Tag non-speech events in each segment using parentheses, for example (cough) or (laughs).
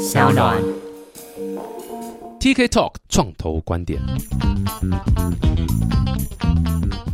小暖。TK Talk 创投观点。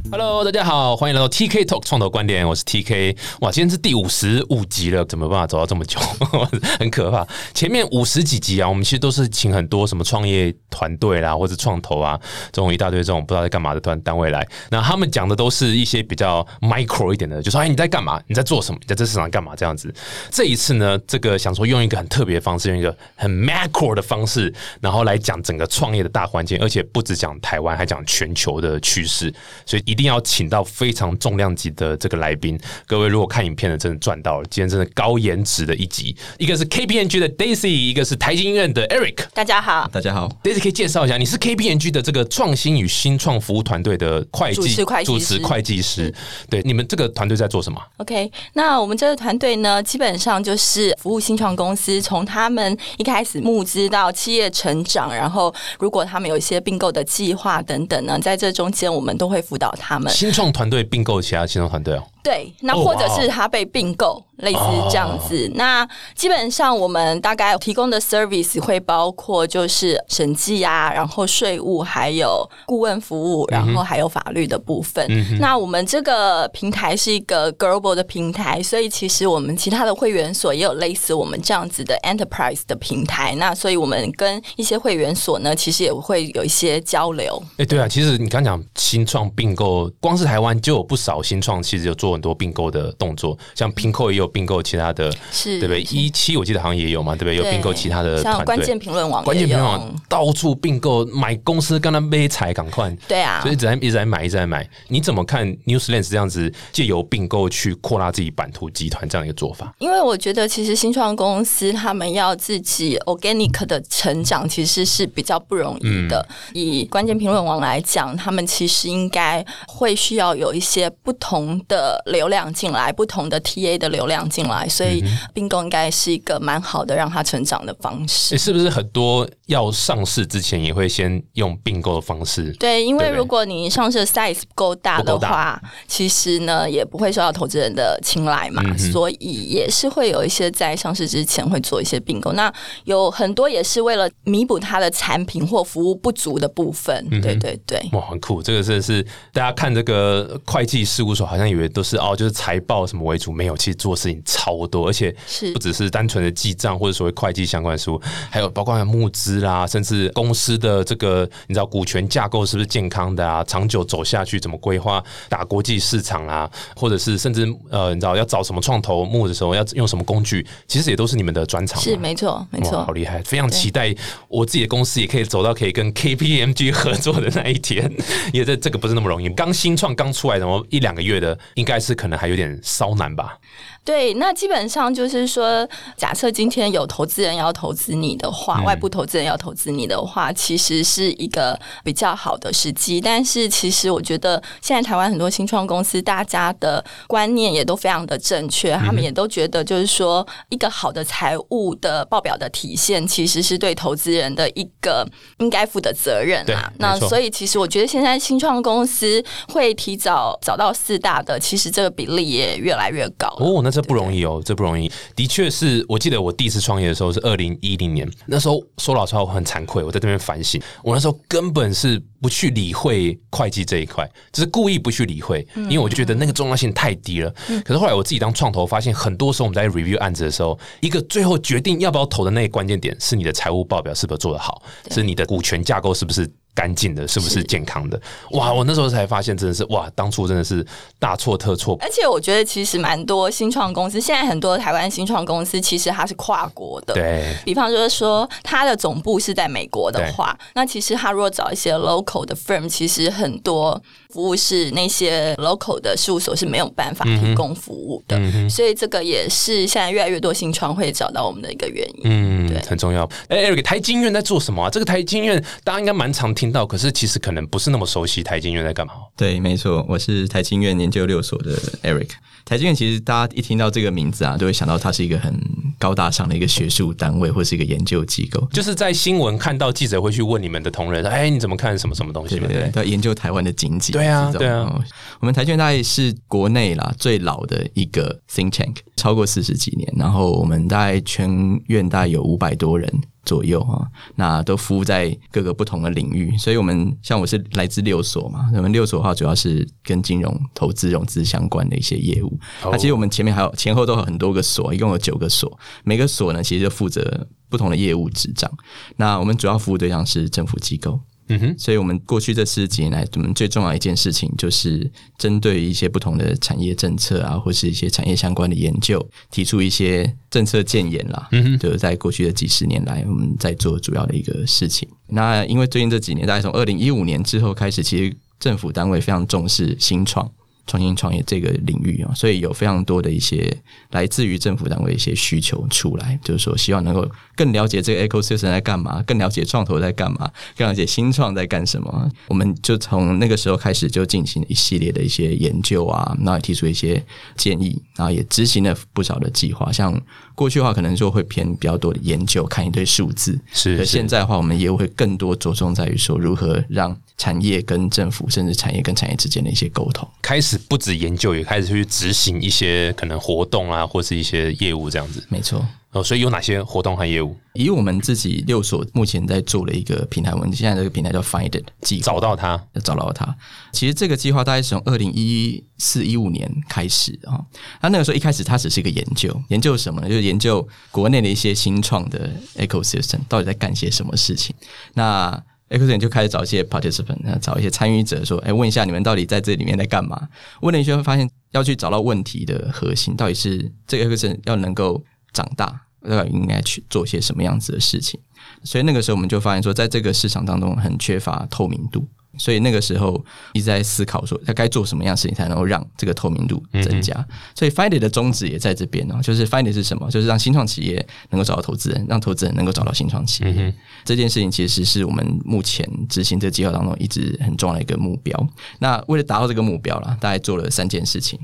Hello，大家好，欢迎来到 TK Talk 创投观点，我是 TK。哇，今天是第五十五集了，怎么办法走到这么久？(laughs) 很可怕。前面五十几集啊，我们其实都是请很多什么创业团队啦，或者创投啊，这种一大堆这种不知道在干嘛的团单位来，那他们讲的都是一些比较 micro 一点的，就说哎你在干嘛？你在做什么？你在这市场干嘛？这样子。这一次呢，这个想说用一个很特别的方式，用一个很 macro 的方式，然后来讲整个创业的大环境，而且不只讲台湾，还讲全球的趋势，所以一定要请到非常重量级的这个来宾。各位如果看影片的，真的赚到了，今天真的高颜值的一集。一个是 KPNG 的 Daisy，一个是台经院的 Eric。大家好，大家好，Daisy 可以介绍一下，你是 KPNG 的这个创新与新创服务团队的会计主持会计主师持会计师。对，你们这个团队在做什么？OK，那我们这个团队呢，基本上就是服务新创公司，从他们一开始募资到企业成长，然后如果他们有一些并购的计划等等呢，在这中间我们都会辅导他们。新创团队并购其他新创团队哦。对，那哦或者是他被并购，类似这样子。那基本上我们大概提供的 service 会包括就是审计啊，然后税务，还有顾问服务，然后还有法律的部分。那我们这个平台是一个 global 的平台，所以其实我们其他的会员所也有类似我们这样子的 enterprise 的平台。那所以我们跟一些会员所呢，其实也会有一些交流。哎、对啊，其实你刚讲新创并购，光是台湾就有不少新创，其实有做很多并购的动作，像 Pinko 也有并购其他的，是对不对？是一期我记得好像也有嘛，对不对？有并购其他的像关键评论网关键评论网到处并购，买公司跟他买财赶快，对啊所以一直在一直在买，一直在买。你怎么看 Newslands 这样子借由并购去扩大自己版图集团这样一个做法？因为我觉得，其实新创公司他们要自己 organic 的成长，其实是比较不容易的。以关键评论网来讲，他们其实应该会需要有一些不同的流量进来，不同的 TA 的流量进来，所以并购应该是一个蛮好的让它成长的方式诶。是不是很多要上市之前也会先用并购的方式？对，因为如果你上市的 size 不够大的话，其实呢也不会受到投资人的青睐嘛，嗯所以也是会有一些在上市之前会做一些并购。那有很多也是为了弥补它的产品或服务不足的部分。嗯对对对。哇，很酷！这个真的是大家看这个会计事务所，好像以为都是哦，就是财报什么为主，没有，其实做事情超多，而且是不只是单纯的记账或者所谓会计相关的事务，还有包括募资啦，甚至公司的这个你知道股权架构是不是健康的啊，长久走下去怎么规划打国际市场啊，或者是甚至呃，你知道要找什么创投募的时候要用什么工具，其实也都是你们的专长嘛。是没错，没，错好。厉害！非常期待我自己的公司也可以走到可以跟 KPMG (laughs) 合作的那一天，因为这这个不是那么容易。刚新创刚出来然后，一两个月的，应该是可能还有点稍难吧。对，那基本上就是说，假设今天有投资人要投资你的话，外部投资人要投资你的话，其实是一个比较好的时机。但是，其实我觉得现在台湾很多新创公司，大家的观念也都非常的正确，他们也都觉得就是说，一个好的财务的报表的体现，其实是对投资人的一个应该负的责任对啊。那所以，其实我觉得现在新创公司会提早找到四大的，其实这个比例也越来越高。哦，那这不容易哦，这不容易。的确是我记得我第一次创业的时候是二零一零年，那时候说老实话我很惭愧，我在这边反省，我那时候根本是不去理会会计这一块，只是故意不去理会，因为我就觉得那个重要性太低了。可是后来我自己当创投，发现很多时候我们在 review 案子的时候，一个最后决定要不要投的那个关键点是你的财务报表是不是做得好，是你的股权架构是不是。干净的，是不是是健康的？哇！我那时候才发现，真的是哇，当初真的是大错特错。而且我觉得其实蛮多新创公司，现在很多台湾新创公司其实它是跨国的。对，比方就是说，它的总部是在美国的话，那其实它如果找一些 local 的 firm，其实很多服务是那些 local 的事务所是没有办法提供服务的，所以这个也是现在越来越多新创会找到我们的一个原因。嗯对，很重要。哎、e r i c 台经院在做什么啊？这个台经院大家应该蛮常听到，可是其实可能不是那么熟悉台经院在干嘛。对，没错，我是台经院研究六所的 Eric。台经院其实大家一听到这个名字啊，都会想到它是一个很高大上的一个学术单位或是一个研究机构。就是在新闻看到记者会去问你们的同仁，哎，你怎么看什么什么东西？对对对，要研究台湾的经济。对啊，对啊。我们台券大概是国内啦最老的一个 think tank，超过四十几年。然后我们大概全院大概有五百多人。左右啊，那都服务在各个不同的领域，所以我们像我是来自六所嘛，我们六所的话主要是跟金融投资融资相关的一些业务。那其实我们前面还有前后都有很多个所，一共有九个所，每个所呢其实就负责不同的业务执掌。那我们主要服务对象是政府机构。嗯哼，所以我们过去这十几年来，我们最重要一件事情就是针对一些不同的产业政策啊，或是一些产业相关的研究，提出一些政策建言啦。嗯哼，就是在过去的几十年来，我们在做主要的一个事情。那因为最近这几年，大概从二零一五年之后开始，其实政府单位非常重视新创。创新创业这个领域啊，所以有非常多的一些来自于政府单位一些需求出来，就是说希望能够更了解这个 ecosystem 在干嘛，更了解创投在干嘛，更了解新创在干什么。我们就从那个时候开始就进行一系列的一些研究啊，然后提出一些建议，然后也执行了不少的计划。像过去的话，可能就会偏比较多的研究，看一堆数字。是，现在的话，我们业务会更多着重在于说如何让产业跟政府，甚至产业跟产业之间的一些沟通，开始。不止研究，也开始去执行一些可能活动啊，或是一些业务这样子。没错，哦，所以有哪些活动和业务？以我们自己六所目前在做的一个平台，我们现在这个平台叫 Find It，找到它，找到它。其实这个计划大概是从二零一四一五年开始啊。那那个时候一开始它只是一个研究，研究什么呢？就是研究国内的一些新创的 ecosystem 到底在干些什么事情。那 Ecosystem 就开始找一些 participant，找一些参与者，说：“哎，问一下你们到底在这里面在干嘛？”问了一圈，发现要去找到问题的核心，到底是这个 Ecosystem 要能够长大，要应该去做些什么样子的事情。所以那个时候我们就发现说，在这个市场当中很缺乏透明度。所以那个时候一直在思考说，他该做什么样的事情才能够让这个透明度增加。所以 Find It 的宗旨也在这边哦，就是 Find It 是什么？就是让新创企业能够找到投资人，让投资人能够找到新创企业。这件事情其实是我们目前执行这计划当中一直很重要的一个目标。那为了达到这个目标啦，大概做了三件事情。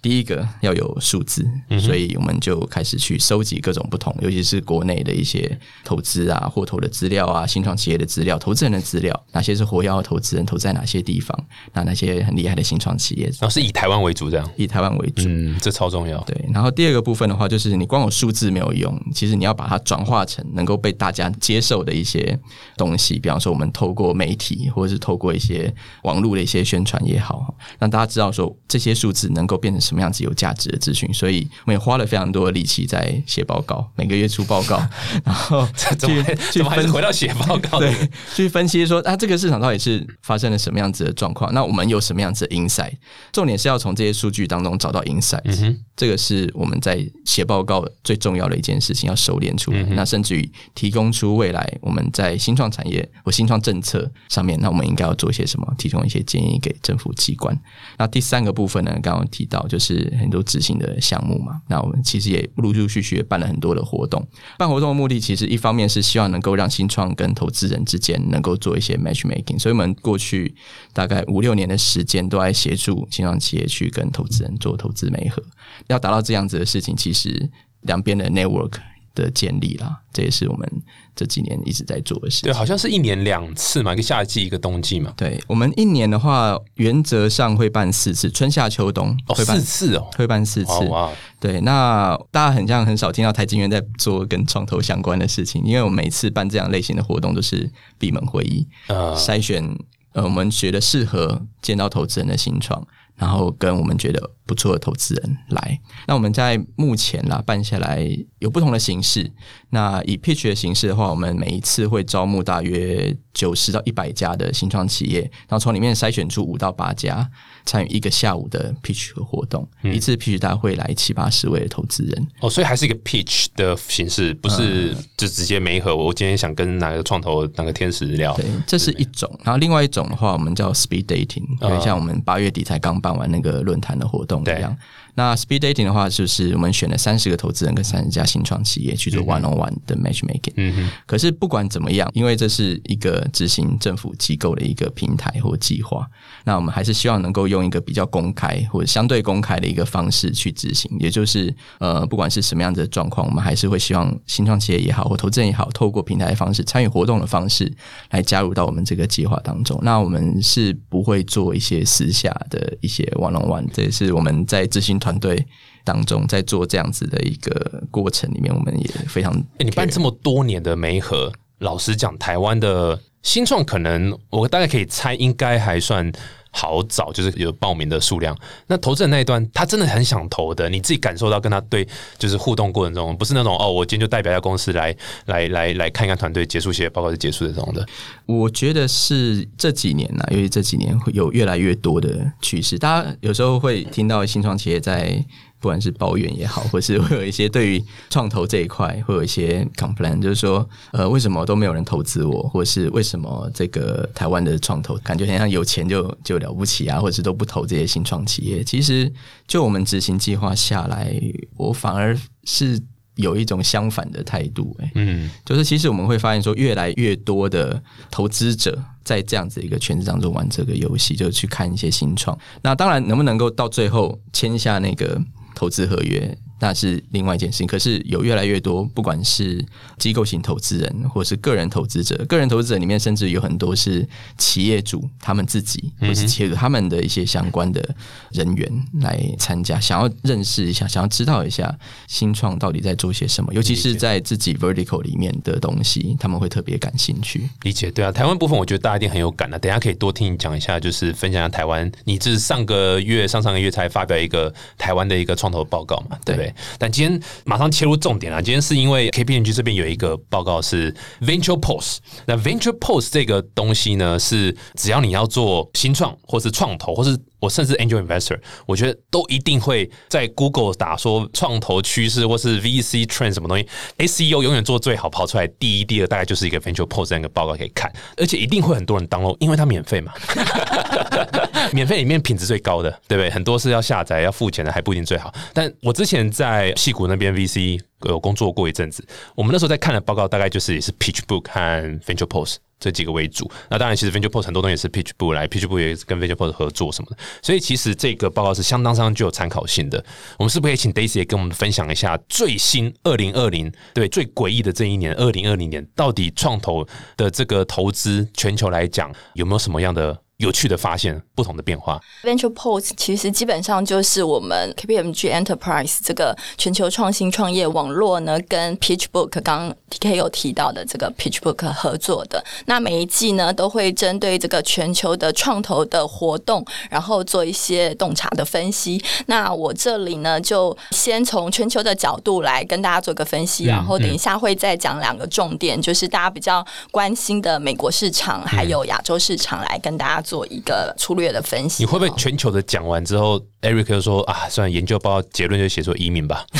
第一个要有数字，所以我们就开始去收集各种不同，尤其是国内的一些投资啊、货投的资料啊、新创企业的资料、投资人的资料，哪些是活跃投资。投在哪些地方？那那些很厉害的新创企业，然后是以台湾为主，这样以台湾为主，嗯，这超重要。对，然后第二个部分的话，就是你光有数字没有用，其实你要把它转化成能够被大家接受的一些东西。比方说，我们透过媒体，或者是透过一些网络的一些宣传也好，让大家知道说这些数字能够变成什么样子有价值的资讯。所以我们也花了非常多的力气在写报告，每个月出报告，然后 (laughs) 去去分回到写报告，(laughs) 对，去分析说啊，这个市场到底是。发生了什么样子的状况？那我们有什么样子的 insight？重点是要从这些数据当中找到 insight。这个是我们在写报告最重要的一件事情，要熟练出来。那甚至于提供出未来我们在新创产业或新创政策上面，那我们应该要做些什么？提供一些建议给政府机关。那第三个部分呢？刚刚提到就是很多执行的项目嘛。那我们其实也陆陆续续办了很多的活动。办活动的目的其实一方面是希望能够让新创跟投资人之间能够做一些 matchmaking。所以我们过去大概五六年的时间都在协助新创企业去跟投资人做投资媒合，要达到这样子的事情，其实两边的 network 的建立啦，这也是我们这几年一直在做的事情。对，好像是一年两次嘛，一个夏季，一个冬季嘛。对，我们一年的话，原则上会办四次，春夏秋冬会办四次哦，会办四次。哇，对，那大家很像很少听到台金院在做跟创投相关的事情，因为我们每次办这样类型的活动都是闭门会议，呃，筛选。呃，我们觉得适合见到投资人的新创，然后跟我们觉得不错的投资人来。那我们在目前啦办下来有不同的形式。那以 pitch 的形式的话，我们每一次会招募大约九十到一百家的新创企业，然后从里面筛选出五到八家。参与一个下午的 pitch 活动，一次 pitch 大会来七八十位的投资人哦，所以还是一个 pitch 的形式，不是就直接没和。我今天想跟哪个创投哪个天使聊，对，这是一种。然后另外一种的话，我们叫 speed dating，因为像我们八月底才刚办完那个论坛的活动一样。那 speed dating 的话，就是我们选了三十个投资人跟三十家新创企业去做 one on one 的 matchmaking。嗯哼，可是不管怎么样，因为这是一个执行政府机构的一个平台或计划，那我们还是希望能够用一个比较公开或者相对公开的一个方式去执行。也就是呃，不管是什么样子的状况，我们还是会希望新创企业也好或投资人也好，透过平台的方式参与活动的方式来加入到我们这个计划当中。那我们是不会做一些私下的一些 one on one，这也是我们在执行团。团队当中，在做这样子的一个过程里面，我们也非常。你办这么多年的媒合，老实讲，台湾的新创可能我大概可以猜，应该还算。好早就是有报名的数量，那投资人那一段他真的很想投的，你自己感受到跟他对就是互动过程中，不是那种哦，我今天就代表一家公司来来来来看一看团队结束写报告就结束的这种的。我觉得是这几年呢，由于这几年会有越来越多的趋势，大家有时候会听到新创企业在。不管是抱怨也好，或是会有一些对于创投这一块会有一些 complain，就是说，呃，为什么都没有人投资我，或是为什么这个台湾的创投感觉很像有钱就就了不起啊，或者是都不投这些新创企业？其实，就我们执行计划下来，我反而是有一种相反的态度。哎，嗯，就是其实我们会发现说，越来越多的投资者在这样子一个圈子当中玩这个游戏，就去看一些新创。那当然，能不能够到最后签下那个？投资合约。那是另外一件事情，可是有越来越多，不管是机构型投资人，或是个人投资者，个人投资者里面甚至有很多是企业主他们自己，或是企业主他们的一些相关的人员来参加，想要认识一下，想要知道一下新创到底在做些什么，尤其是在自己 vertical 里面的东西，他们会特别感兴趣。理解对啊，台湾部分我觉得大家一定很有感的，等下可以多听你讲一下，就是分享一下台湾，你这是上个月、上上个月才发表一个台湾的一个创投报告嘛，对不对？但今天马上切入重点啊！今天是因为 KPMG 这边有一个报告是 Venture Pulse。那 Venture Pulse 这个东西呢，是只要你要做新创，或是创投，或是我甚至 Angel Investor，我觉得都一定会在 Google 打说创投趋势或是 VC trend 什么东西，SEO 永远做最好，跑出来第一、第二，大概就是一个 Venture Pulse 那个报告可以看，而且一定会很多人 download，因为它免费嘛。(laughs) 免费里面品质最高的，对不对？很多是要下载要付钱的，还不一定最好。但我之前在戏谷那边 VC 有工作过一阵子，我们那时候在看的报告，大概就是也是 PitchBook 和 Venture Pulse 这几个为主。那当然，其实 Venture Pulse 很多东西是 PitchBook 来，PitchBook 也跟 Venture Pulse 合作什么的。所以其实这个报告是相当相当具有参考性的。我们是不是可以请 Daisy 也跟我们分享一下最新二零二零对最诡异的这一年二零二零年，到底创投的这个投资全球来讲有没有什么样的？有趣的发现，不同的变化。Venture Pulse 其实基本上就是我们 KPMG Enterprise 这个全球创新创业网络呢，跟 PitchBook 刚刚 TK 有提到的这个 PitchBook 合作的。那每一季呢，都会针对这个全球的创投的活动，然后做一些洞察的分析。那我这里呢，就先从全球的角度来跟大家做个分析，然后等一下会再讲两个重点，就是大家比较关心的美国市场还有亚洲市场，来跟大家。做一个粗略的分析，你会不会全球的讲完之后，Eric 就说啊，算研究报告结论就写说移民吧？(laughs)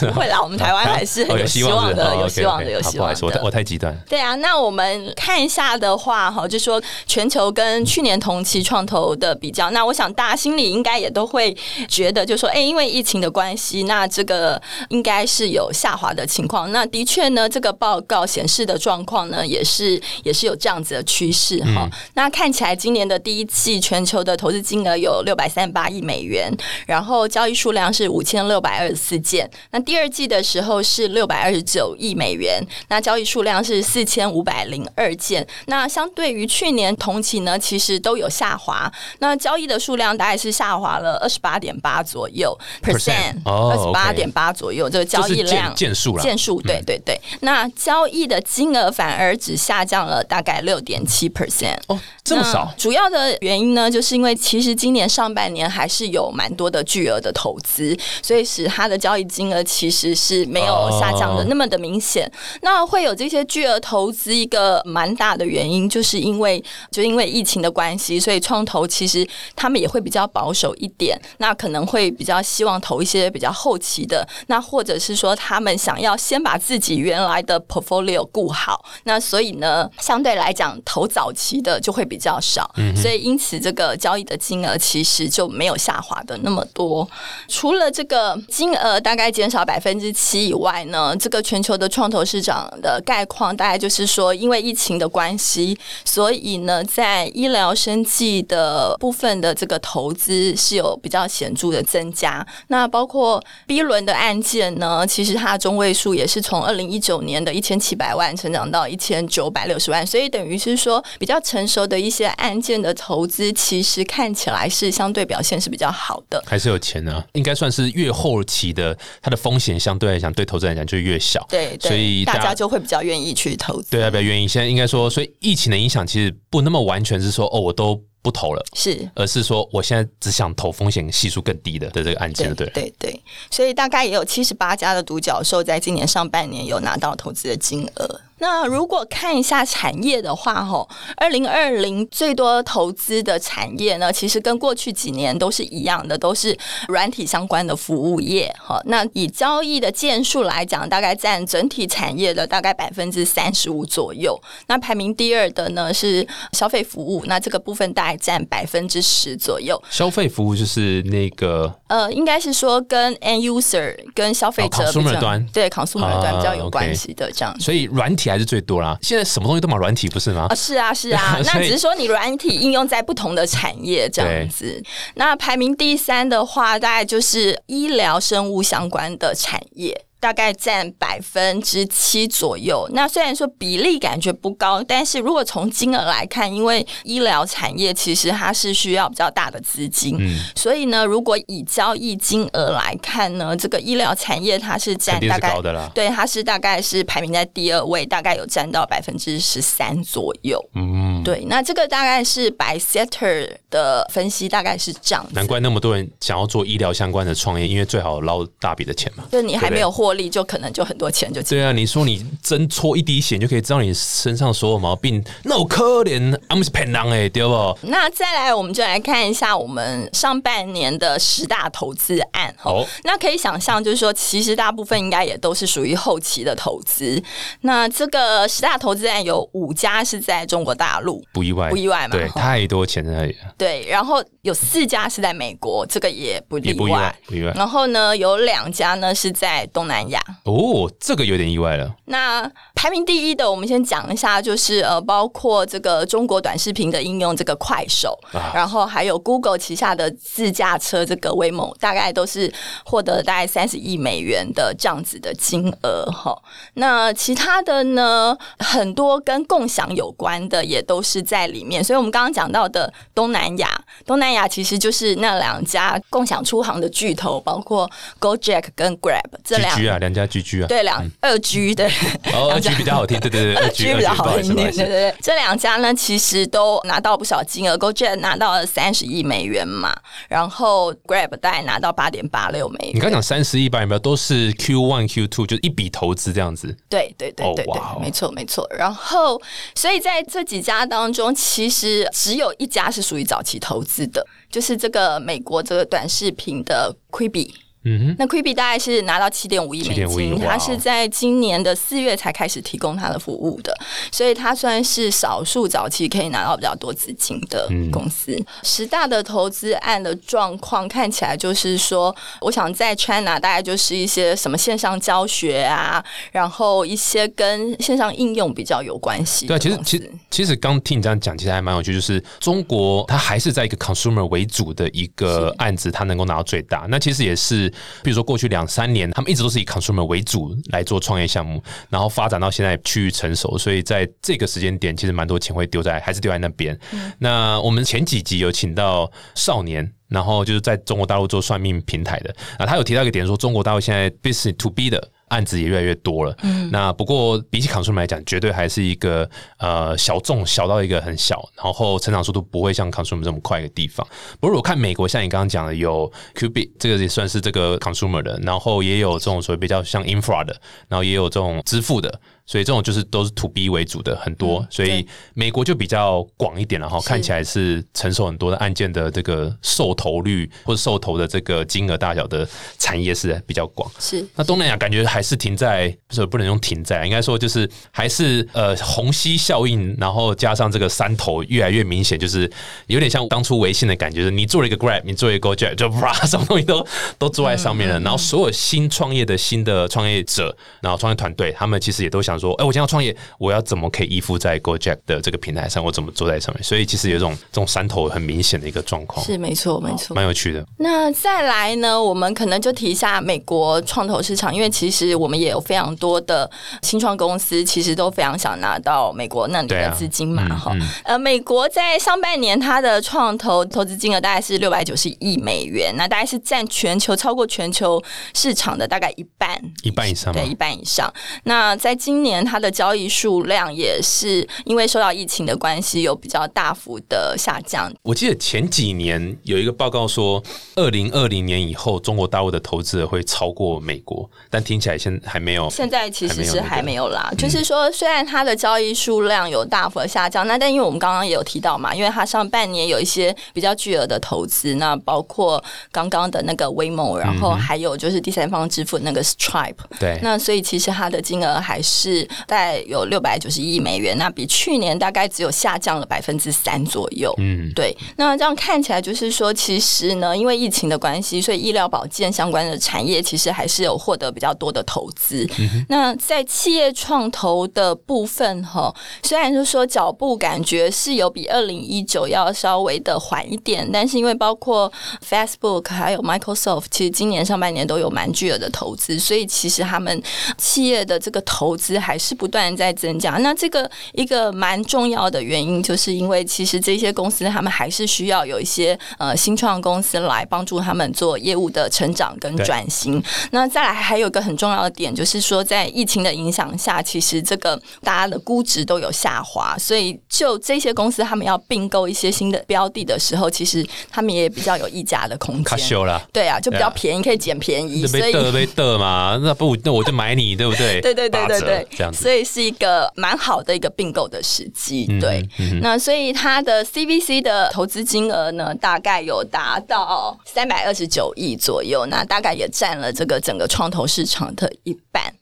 不会啦，我们台湾还是很有希望的，有希望的，有希望的。我我太极端。对啊，那我们看一下的话，哈，就说全球跟去年同期创投的比较，那我想大家心里应该也都会觉得，就说，哎，因为疫情的关系，那这个应该是有下滑的情况。那的确呢，这个报告显示的状况呢，也是也是有这样子的趋势哈。那看起来今年的第一季全球的投资金额有六百三十八亿美元，然后交易数量是五千。六百二十四件，那第二季的时候是六百二十九亿美元，那交易数量是四千五百零二件，那相对于去年同期呢，其实都有下滑，那交易的数量大概是下滑了二十八点八左右 percent，二十八点八左右，这个交易量件数了，件数对对对，那交易的金额反而只下降了大概六点七 percent，哦，这么少，主要的原因呢，就是因为其实今年上半年还是有蛮多的巨额的投资，所以。使它的交易金额其实是没有下降的那么的明显。那会有这些巨额投资，一个蛮大的原因，就是因为就因为疫情的关系，所以创投其实他们也会比较保守一点。那可能会比较希望投一些比较后期的，那或者是说他们想要先把自己原来的 portfolio 顾好。那所以呢，相对来讲投早期的就会比较少。所以因此这个交易的金额其实就没有下滑的那么多。除了这个金额大概减少百分之七以外呢，这个全球的创投市场的概况大概就是说，因为疫情的关系，所以呢，在医疗生计的部分的这个投资是有比较显著的增加。那包括 B 轮的案件呢，其实它的中位数也是从二零一九年的一千七百万成长到一千九百六十万，所以等于是说比较成熟的一些案件的投资，其实看起来是相对表现是比较好的。还是有钱呢、应该算是越后期的，它的风险相对来讲，对投资人来讲就越小。对，对所以大大家就会比较愿意去投资。对啊，比较愿意。现在应该说，所以疫情的影响其实不那么完全是说哦，我都不投了，是。而是说我现在只想投风险系数更低的的这个案件，对对。对对，所以大概也有七十八家的独角兽在今年上半年有拿到投资的金额。那如果看一下产业的话，吼，二零二零最多投资的产业呢，其实跟过去几年都是一样的，都是软体相关的服务业。哈，那以交易的件数来讲，大概占整体产业的大概百分之三十五左右。那排名第二的呢是消费服务，那这个部分大概占百分之十左右。消费服务就是那个呃，应该是说跟 end user 跟消费者哦、consumer 端对 consumer 端比较有关系的这样子。所以软体还是最多啦。现在什么东西都买软体，不是吗啊，？是啊，是啊，(laughs) 那只是说你软体应用在不同的产业这样子。那排名第三的话，大概就是医疗生物相关的产业。大概占百分之七左右。那虽然说比例感觉不高，但是如果从金额来看，因为医疗产业其实它是需要比较大的资金，嗯所以呢，如果以交易金额来看呢，这个医疗产业它是占大概高的啦。对，它是大概是排名在第二位，大概有占到百分之十三左右。嗯，对，那这个大概是 by sector 的分析，大概是这样。难怪那么多人想要做医疗相关的创业，因为最好捞大笔的钱嘛。就你还没有获利，就可能就很多钱就进。对啊，你说你针戳一滴血，你就可以知道你身上所有毛病，那我可怜，俺们是骗人哎，对不？那再来，我们就来看一下我们上半年的十大投资案。好那可以想象，就是说，其实大部分应该也都是属于后期的投资。那这个十大投资案有五家是在中国大陆，不意外，不意外嘛对，太多钱在那里了，对，然后有四家是在美国，这个也不例也不意外，不意外。然后呢，有两家呢是在东南亚。哦，这个有点意外了。那排名第一的，我们先讲一下，就是呃，包括这个中国短视频的应用，这个快手，啊然后还有 Google 旗下的自驾车这个 Waymo，大概都是获得大概三十亿美元的这样子的金额哈。那其他的呢，很多跟共享有关的也都是在里面，所以我们刚刚讲到的东南亚，东南亚其实就是那两家共享出行的巨头，包括 Gojek 跟 Grab 这两啊，两家 GG 啊，对两二 G 对。哦，二 G 比较好听，对对对，二二 G G 比较好听，对对。对。这两家呢，其实都拿到不少金额，GoJet 拿到了三十亿美元嘛，然后 Grab 大概拿到八点八六美元。你刚讲三十亿吧，有没有都是 Q one Q two，就是一笔投资这样子。对对对对对，没错没错。然后，所以在这几家当中，其实只有一家是属于早期投资的，就是这个美国这个短视频的 Quibi。嗯哼，那 Quibi 大概是拿到七点五亿美7.5亿金，它是在今年的四月才开始提供它的服务的，所以它算是少数早期可以拿到比较多资金的公司。十大的投资案的状况看起来就是说，我想在 China 大概就是一些什么线上教学啊，然后一些跟线上应用比较有关系对啊，其实。其实其实刚听你这样讲，其实还蛮有趣，就是中国它还是在一个 consumer 为主的一个案子，它能够拿到最大。那其实也是，比如说过去两三年，他们一直都是以 consumer 为主来做创业项目，然后发展到现在趋于成熟，所以在这个时间点，其实蛮多钱会丢在还是丢在那边。那我们前几集有请到少年。然后就是在中国大陆做算命平台的啊，他有提到一个点说，中国大陆现在 business to B 的案子也越来越多了。嗯，那不过比起 consumer 来讲，绝对还是一个呃小众小到一个很小，然后成长速度不会像 consumer 这么快的地方。不过我看美国，像你刚刚讲的，有 Qubit 这个也算是这个 consumer 的，然后也有这种所谓比较像 infra 的，然后也有这种支付的。所以这种就是都是 to B 为主的很多，所以美国就比较广一点了哈，看起来是承受很多的案件的这个受投率或者受投的这个金额大小的产业是比较广。是。那东南亚感觉还是停在不是不能用停在，应该说就是还是呃虹吸效应，然后加上这个山头越来越明显，就是有点像当初微信的感觉，就是你做了一个 Grab，你做一个 Gojek，就哇 (laughs) 什么东西都都坐在上面了，然后所有新创业的新的创业者，然后创业团队，他们其实也都想说，哎，我今天要创业，我要怎么可以依附在 Gojek 的这个平台上，我怎么坐在上面？所以其实有一种这种山头很明显的一个状况，是没错没错，蛮有趣的。那再来呢，我们可能就提一下美国创投市场，因为其实我们也有非常多的新创公司，其实都非常想拿到美国那里的资金嘛，哈。呃，美国在上半年它的创投投资金额大概是六百九十亿美元，那大概是占全球超过全球市场的大概一半，一半以上，对，一半以上。那在今年它的交易数量也是因为受到疫情的关系，有比较大幅的下降。我记得前几年有一个报告说，二零二零年以后，中国大陆的投资会超过美国，但听起来现还没有。现在其实是还没有啦，就是说，虽然它的交易数量有大幅的下降，那但因为我们刚刚也有提到嘛，因为它上半年有一些比较巨额的投资，那包括刚刚的那个 Waymo，然后还有就是第三方支付那个 Stripe，对，那所以其实它的金额还是在有六百九十亿美元，那比去年大概只有下降了百分之三左右。嗯，对，那这样看起来就是说，其实呢，因为疫情的关系，所以医疗保健相关的产业其实还是有获得比较多的投资。那在企业创投的部分哈，虽然就说脚步感觉是有比二零一九要稍微的缓一点，但是因为包括 Facebook 还有 Microsoft，其实今年上半年都有蛮巨额的投资，所以其实他们企业的这个投资还是不断在增加。那这个一个蛮重要的原因，就是因为其实这些公司他们还是需要有一些呃新创公司来帮助他们做业务的成长跟转型。那再来还有一个很重要的点，就是说在疫情的影响下，其实这个大家的估值都有下滑，所以就这些公司他们要并购一些新的标的的时候，其实他们也比较有溢价的空间。修了，对啊，就比较便宜，可以捡便宜。所以被得嘛，那不那我就买你，对不对？对对对对对，这样子，所以是一个蛮好的一个并购的时机。对，那所以它的 CVC 的投资金额呢，大概有达到三百二十九亿左右，那大概也占了这个整个创投市场的一半。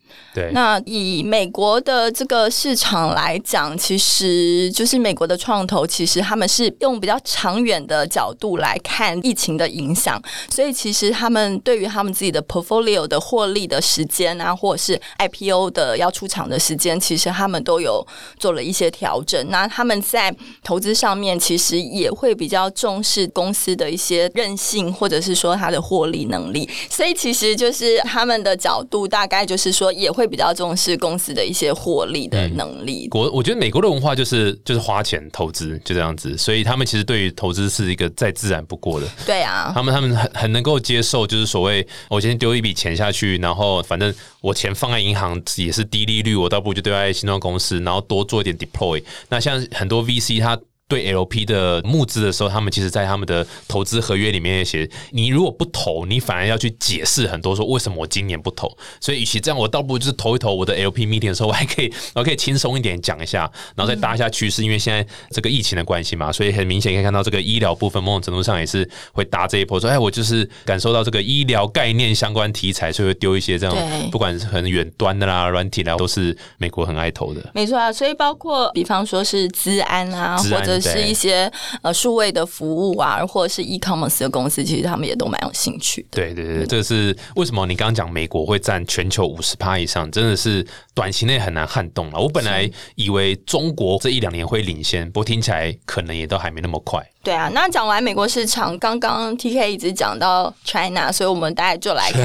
那以美国的这个市场来讲，其实就是美国的创投，其实他们是用比较长远的角度来看疫情的影响，所以其实他们对于他们自己的 portfolio 的获利的时间啊，或者是 IPO 的要出场的时间，其实他们都有做了一些调整。那他们在投资上面，其实也会比较重视公司的一些韧性，或者是说它的获利能力。所以其实就是他们的角度，大概就是说也会。比较重视公司的一些获利的能力。国我觉得美国的文化就是就是花钱投资就这样子，所以他们其实对于投资是一个再自然不过的。对啊，他们他们很很能够接受，就是所谓我今天丢一笔钱下去，然后反正我钱放在银行也是低利率，我倒不如就丢在新创公司，然后多做一点 deploy。那像很多 VC 他。对 LP 的募资的时候，他们其实，在他们的投资合约里面写，你如果不投，你反而要去解释很多，说为什么我今年不投。所以，与其这样，我倒不如就是投一投。我的 LP meeting 的时候，我还可以，我可以轻松一点讲一下，然后再搭一下趋势因为现在这个疫情的关系嘛，所以很明显可以看到这个医疗部分，某种程度上也是会搭这一波。说，哎，我就是感受到这个医疗概念相关题材，所以会丢一些这样，不管是很远端的啦、软体啦，都是美国很爱投的。没错啊，所以包括比方说是资安啊，或者是一些呃数位的服务啊，或者是 e-commerce 的公司，其实他们也都蛮有兴趣。对对对，这个是为什么？你刚刚讲美国会占全球五十趴以上，真的是短期内很难撼动了。我本来以为中国这一两年会领先，不过听起来可能也都还没那么快。对啊，那讲完美国市场，刚刚 T K 一直讲到 China，所以我们大概就来看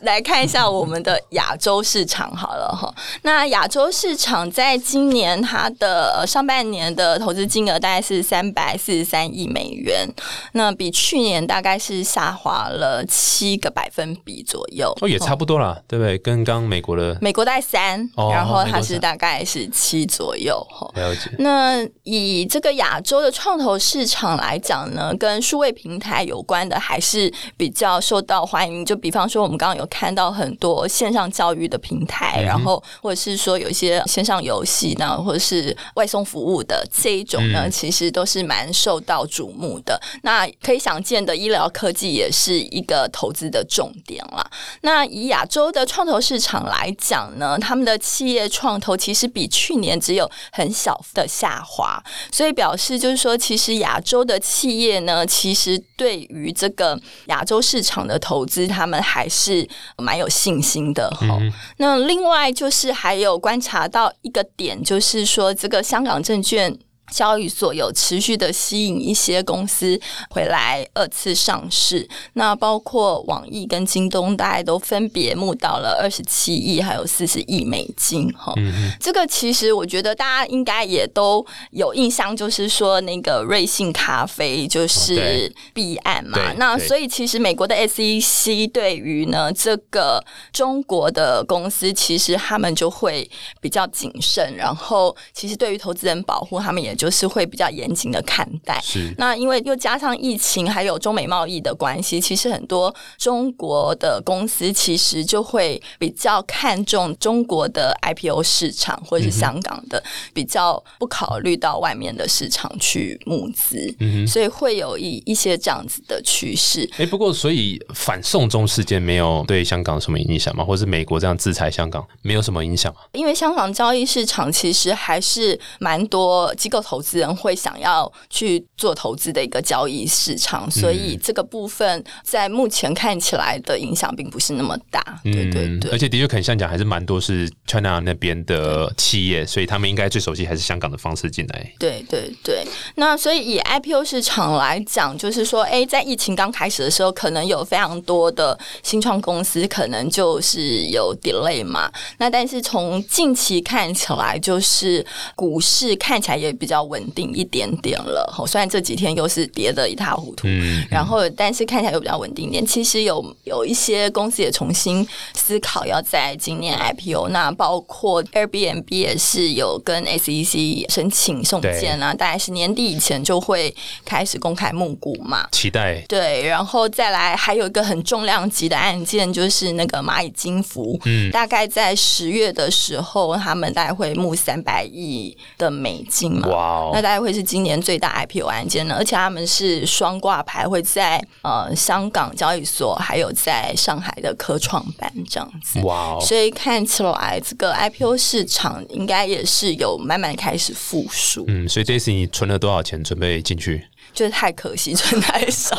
来看一下我们的亚洲市场好了哈。那亚洲市场在今年它的上半年的投资金额大概是三百四十三亿美元，那比去年大概是下滑了七个百分比左右。哦，也差不多啦，对不对？跟刚美国的美国大概三，哦然后它是大概是七左右哈。了解。那以这个亚洲的创投市场来讲呢，跟数位平台有关的还是比较受到欢迎。就比方说，我们刚刚有看到很多线上教育的平台，然后或者是说有一些线上游戏呢，或者是外送服务的这一种呢，其实都是蛮受到瞩目的。那可以想见的，医疗科技也是一个投资的重点啦。那以亚洲的创投市场来讲呢，他们的企业创投其实比去年只有很小的下滑，所以表示就是说，其实亚洲的企业呢，其实对于这个亚洲市场的投资，他们还是蛮有信心的哈。那另外就是还有观察到一个点，就是说这个香港证券。交易所有持续的吸引一些公司回来二次上市，那包括网易跟京东，大概都分别募到了二十七亿，还有四十亿美金哈。这个其实我觉得大家应该也都有印象，就是说那个瑞幸咖啡就是对。弊案嘛。那所以其实美国的 SEC 对于呢这个中国的公司，其实他们就会比较谨慎，然后其实对于投资人保护，他们也就是会比较严谨的看待。是那因为又加上疫情，还有中美贸易的关系，其实很多中国的公司其实就会比较看重中国的 IPO 市场或者是香港的，比较不考虑到外面的市场去募资，嗯所以会有一一些这样子的趋势。哎，不过所以反送中事件没有对香港什么影响吗？或者是美国这样制裁香港没有什么影响吗？因为香港交易市场其实还是蛮多机构投资人会想要去做投资的一个交易市场，所以这个部分在目前看起来的影响并不是那么大。对对对，嗯而且的确肯像讲还是蛮多是 China 那边的企业，所以他们应该最熟悉还是香港的方式进来。对对对，那所以以 IPO 市场来讲，就是说，哎，在疫情刚开始的时候，可能有非常多的新创公司可能就是有 delay 嘛。那但是从近期看起来，就是股市看起来也比较稳定一点点了。吼，虽然这几天又是跌得一塌糊涂，嗯，然后但是看起来又比较稳定一点。其实有有一些公司也重新思考要在今年 IPO，那包括 Airbnb 也是有跟 SEC 申请送件啊，大概是年底以前就会开始公开募股嘛。期待。对，然后再来还有一个很重量级的案件，就是那个蚂蚁金服，嗯，大概在十月的时候，他们大概会募三百亿的美金嘛，哇哦那大概会是今年最大 IPO 案件呢，而且他们是双挂牌，会在呃香港交易所，还有在上海的科创板这样子。哇哦，所以看起来，这个 IPO 市场应该也是有慢慢开始复苏，嗯，所以这次你存了多少钱准备进去？就是太可惜，(laughs) 存太少。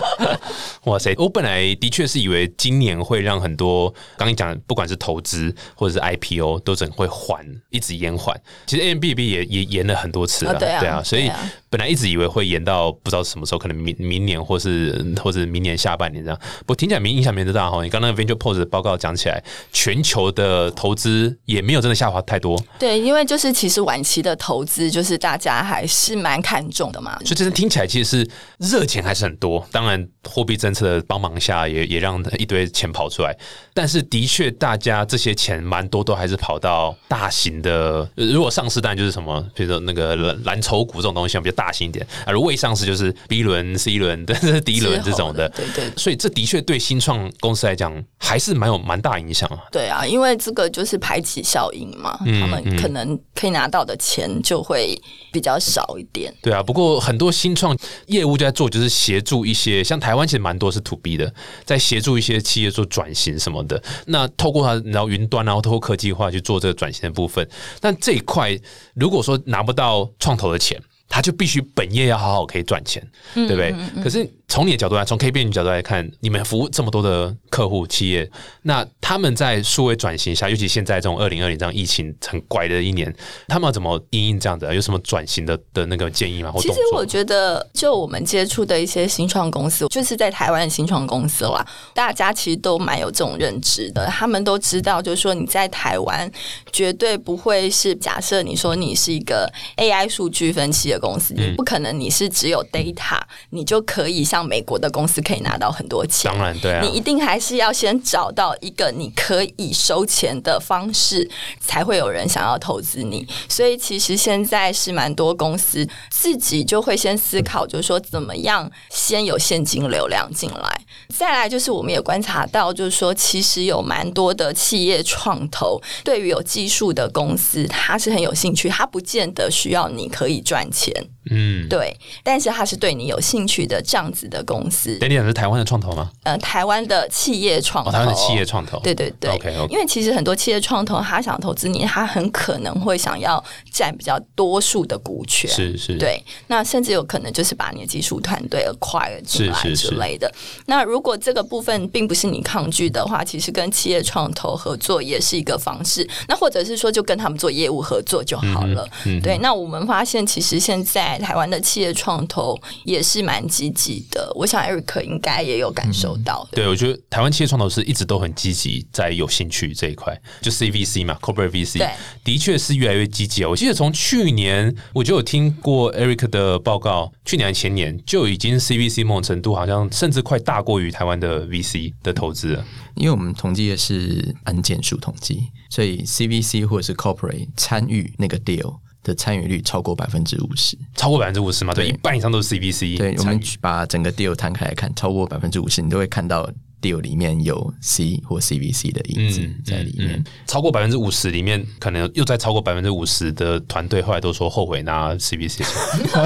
(laughs) 哇塞！我本来的确是以为今年会让很多刚刚你讲的，不管是投资或者是 IPO，都整会缓，一直延缓。其实 A M B B 也也延了很多次了，啊对啊所以本来一直以为会延到不知道什么时候，可能明明年或是或者明年下半年这样。不过听起来没影响没那么大哈。你刚刚 Venture Pose 的报告讲起来，全球的投资也没有真的下滑太多，对，因为就是其实晚期的投资，就是大家还是蛮看重的嘛。所以真的听起来其实是热钱还是很多。当然，货币政策的帮忙下也，也让一堆钱跑出来。但是的确，大家这些钱蛮多都还是跑到大型的，如果上市当然就是什么，比如说那个蓝蓝筹股这种东西，比较大型一点。啊，未上市就是 B 轮、C 轮，但是 D 轮这种的。对对所以这的确对新创公司来讲还是蛮有蛮大影响啊。对啊，因为这个就是排挤效应嘛，嗯他们可能可以拿到的钱就会比较少一点。对啊，不过很多新创业务就在做，就是协助一些像台湾其实蛮多是 to B 的，在协助一些企业做转型什么的。那透过它，然后云端，然后透过科技化去做这个转型的部分。但这一块如果说拿不到创投的钱，他就必须本业要好好可以赚钱，对不对？可是从你的角度来，从 K 变角度来看，你们服务这么多的客户企业，那他们在数位转型下，尤其现在这种二零二零这样疫情很怪的一年，他们要怎么应应这样子、啊？有什么转型的的那个建议吗？或其？实我觉得，就我们接触的一些新创公司，就是在台湾的新创公司啦，大家其实都蛮有这种认知的。他们都知道，就是说你在台湾绝对不会是假设你说你是一个 AI 数据分析的公司，你不可能你是只有 data，你就可以像像美国的公司可以拿到很多钱。当然对啊你一定还是要先找到一个你可以收钱的方式，才会有人想要投资你。所以其实现在是蛮多公司自己就会先思考，就是说怎么样先有现金流量进来。再来就是我们也观察到，就是说其实有蛮多的企业创投对于有技术的公司，他是很有兴趣，他不见得需要你可以赚钱，钱，嗯，对，但是他是对你有兴趣的这样子的公司。等你讲是台湾的创投吗？呃，台湾的企业创投，哦，台湾的企业创投，对对对 OK，OK 因为其实很多企业创投，他想投资你，他很可能会想要占比较多数的股权，是是，对，那甚至有可能就是把你的技术团队 acquire 进来之类的。那如果这个部分并不是你抗拒的话，其实跟企业创投合作也是一个方式。那或者是说，就跟他们做业务合作就好了。嗯对，那我们发现其实现在台湾的企业创投也是蛮积极的。我想 Eric 应该也有感受到的。对，我觉得台湾企业创投是一直都很积极，在有兴趣这一块，就 CVC 嘛，Corporate VC，的确是越来越积极哦。我记得从去年我就有听过 Eric 的报告，去年还前年就已经 CVC 某种程度好像甚至快大过于台湾的 VC 的投资了。因为我们统计的是按件数统计，所以 CVC 或者是 Corporate 参与那个 deal 的参与率超过百分之五十。超过百分之五十嘛，对，一半以上都是 CVC 对，我们把整个 deal 摊开来看，超过百分之五十，你都会看到 deal 里面有 C 或 CVC 的影子在里面。嗯超过百分之五十里面，可能又再超过百分之五十的团队后来都说后悔拿 CVC 钱。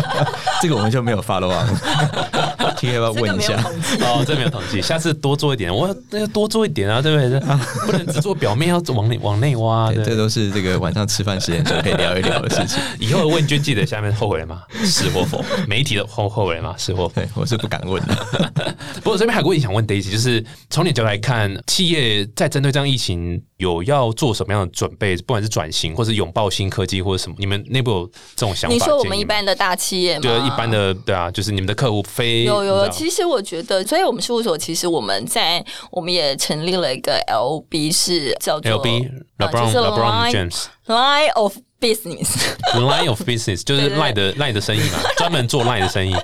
(laughs) 这个我们就没有 follow up。T K 要不要问一下？哦，这没有统计，(laughs) 下次多做一点，我那要多做一点啊，对不对？不能只做表面，要往内往内挖。对，这都是这个晚上吃饭时间就可以聊一聊的事情。(laughs) 以后的问卷记得下面后悔了吗？是或否？媒体的后后悔吗？是或否？对，我是不敢问的。(laughs) 不过这边还有个问题想问 Daisy，就是从你角度来看，企业在针对这样疫情有要做什么样的准备？不管是转型，或是拥抱新科技，或者什么，你们内部有这种想法？你说我们一般的大企业吗？对一般的对啊，就是你们的客户非有有有，你知道。其实我觉得，所以我们事务所其实我们在我们也成立了一个 LB，是叫做就是 LeBron Line James Line of Business，Line (laughs) of Business 就是赖的赖的生意嘛，(laughs) 专门做赖的生意。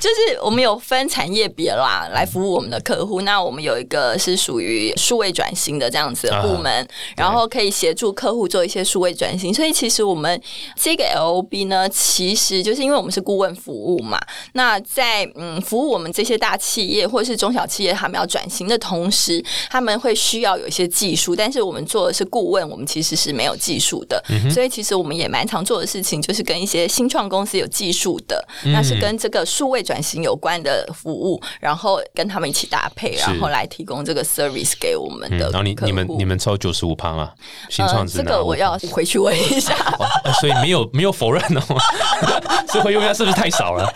就是我们有分产业别啦，来服务我们的客户。那我们有一个是属于数位转型的这样子的部门，然后可以协助客户做一些数位转型。所以其实我们这个 LOB 呢，其实就是因为我们是顾问服务嘛。那在嗯服务我们这些大企业或者是中小企业，他们要转型的同时，他们会需要有一些技术，但是我们做的是顾问，我们其实是没有技术的。所以其实我们也蛮常做的事情，就是跟一些新创公司有技术的，那是跟这个数位转型有关的服务，然后跟他们一起搭配，然后来提供这个 service 给我们嗯，的然后你你们你们抽九十五趴吗，新呃创只拿5%这个我要回去问一下。(laughs) 呃所以没有没有否认哦，这回用量是不是太少了？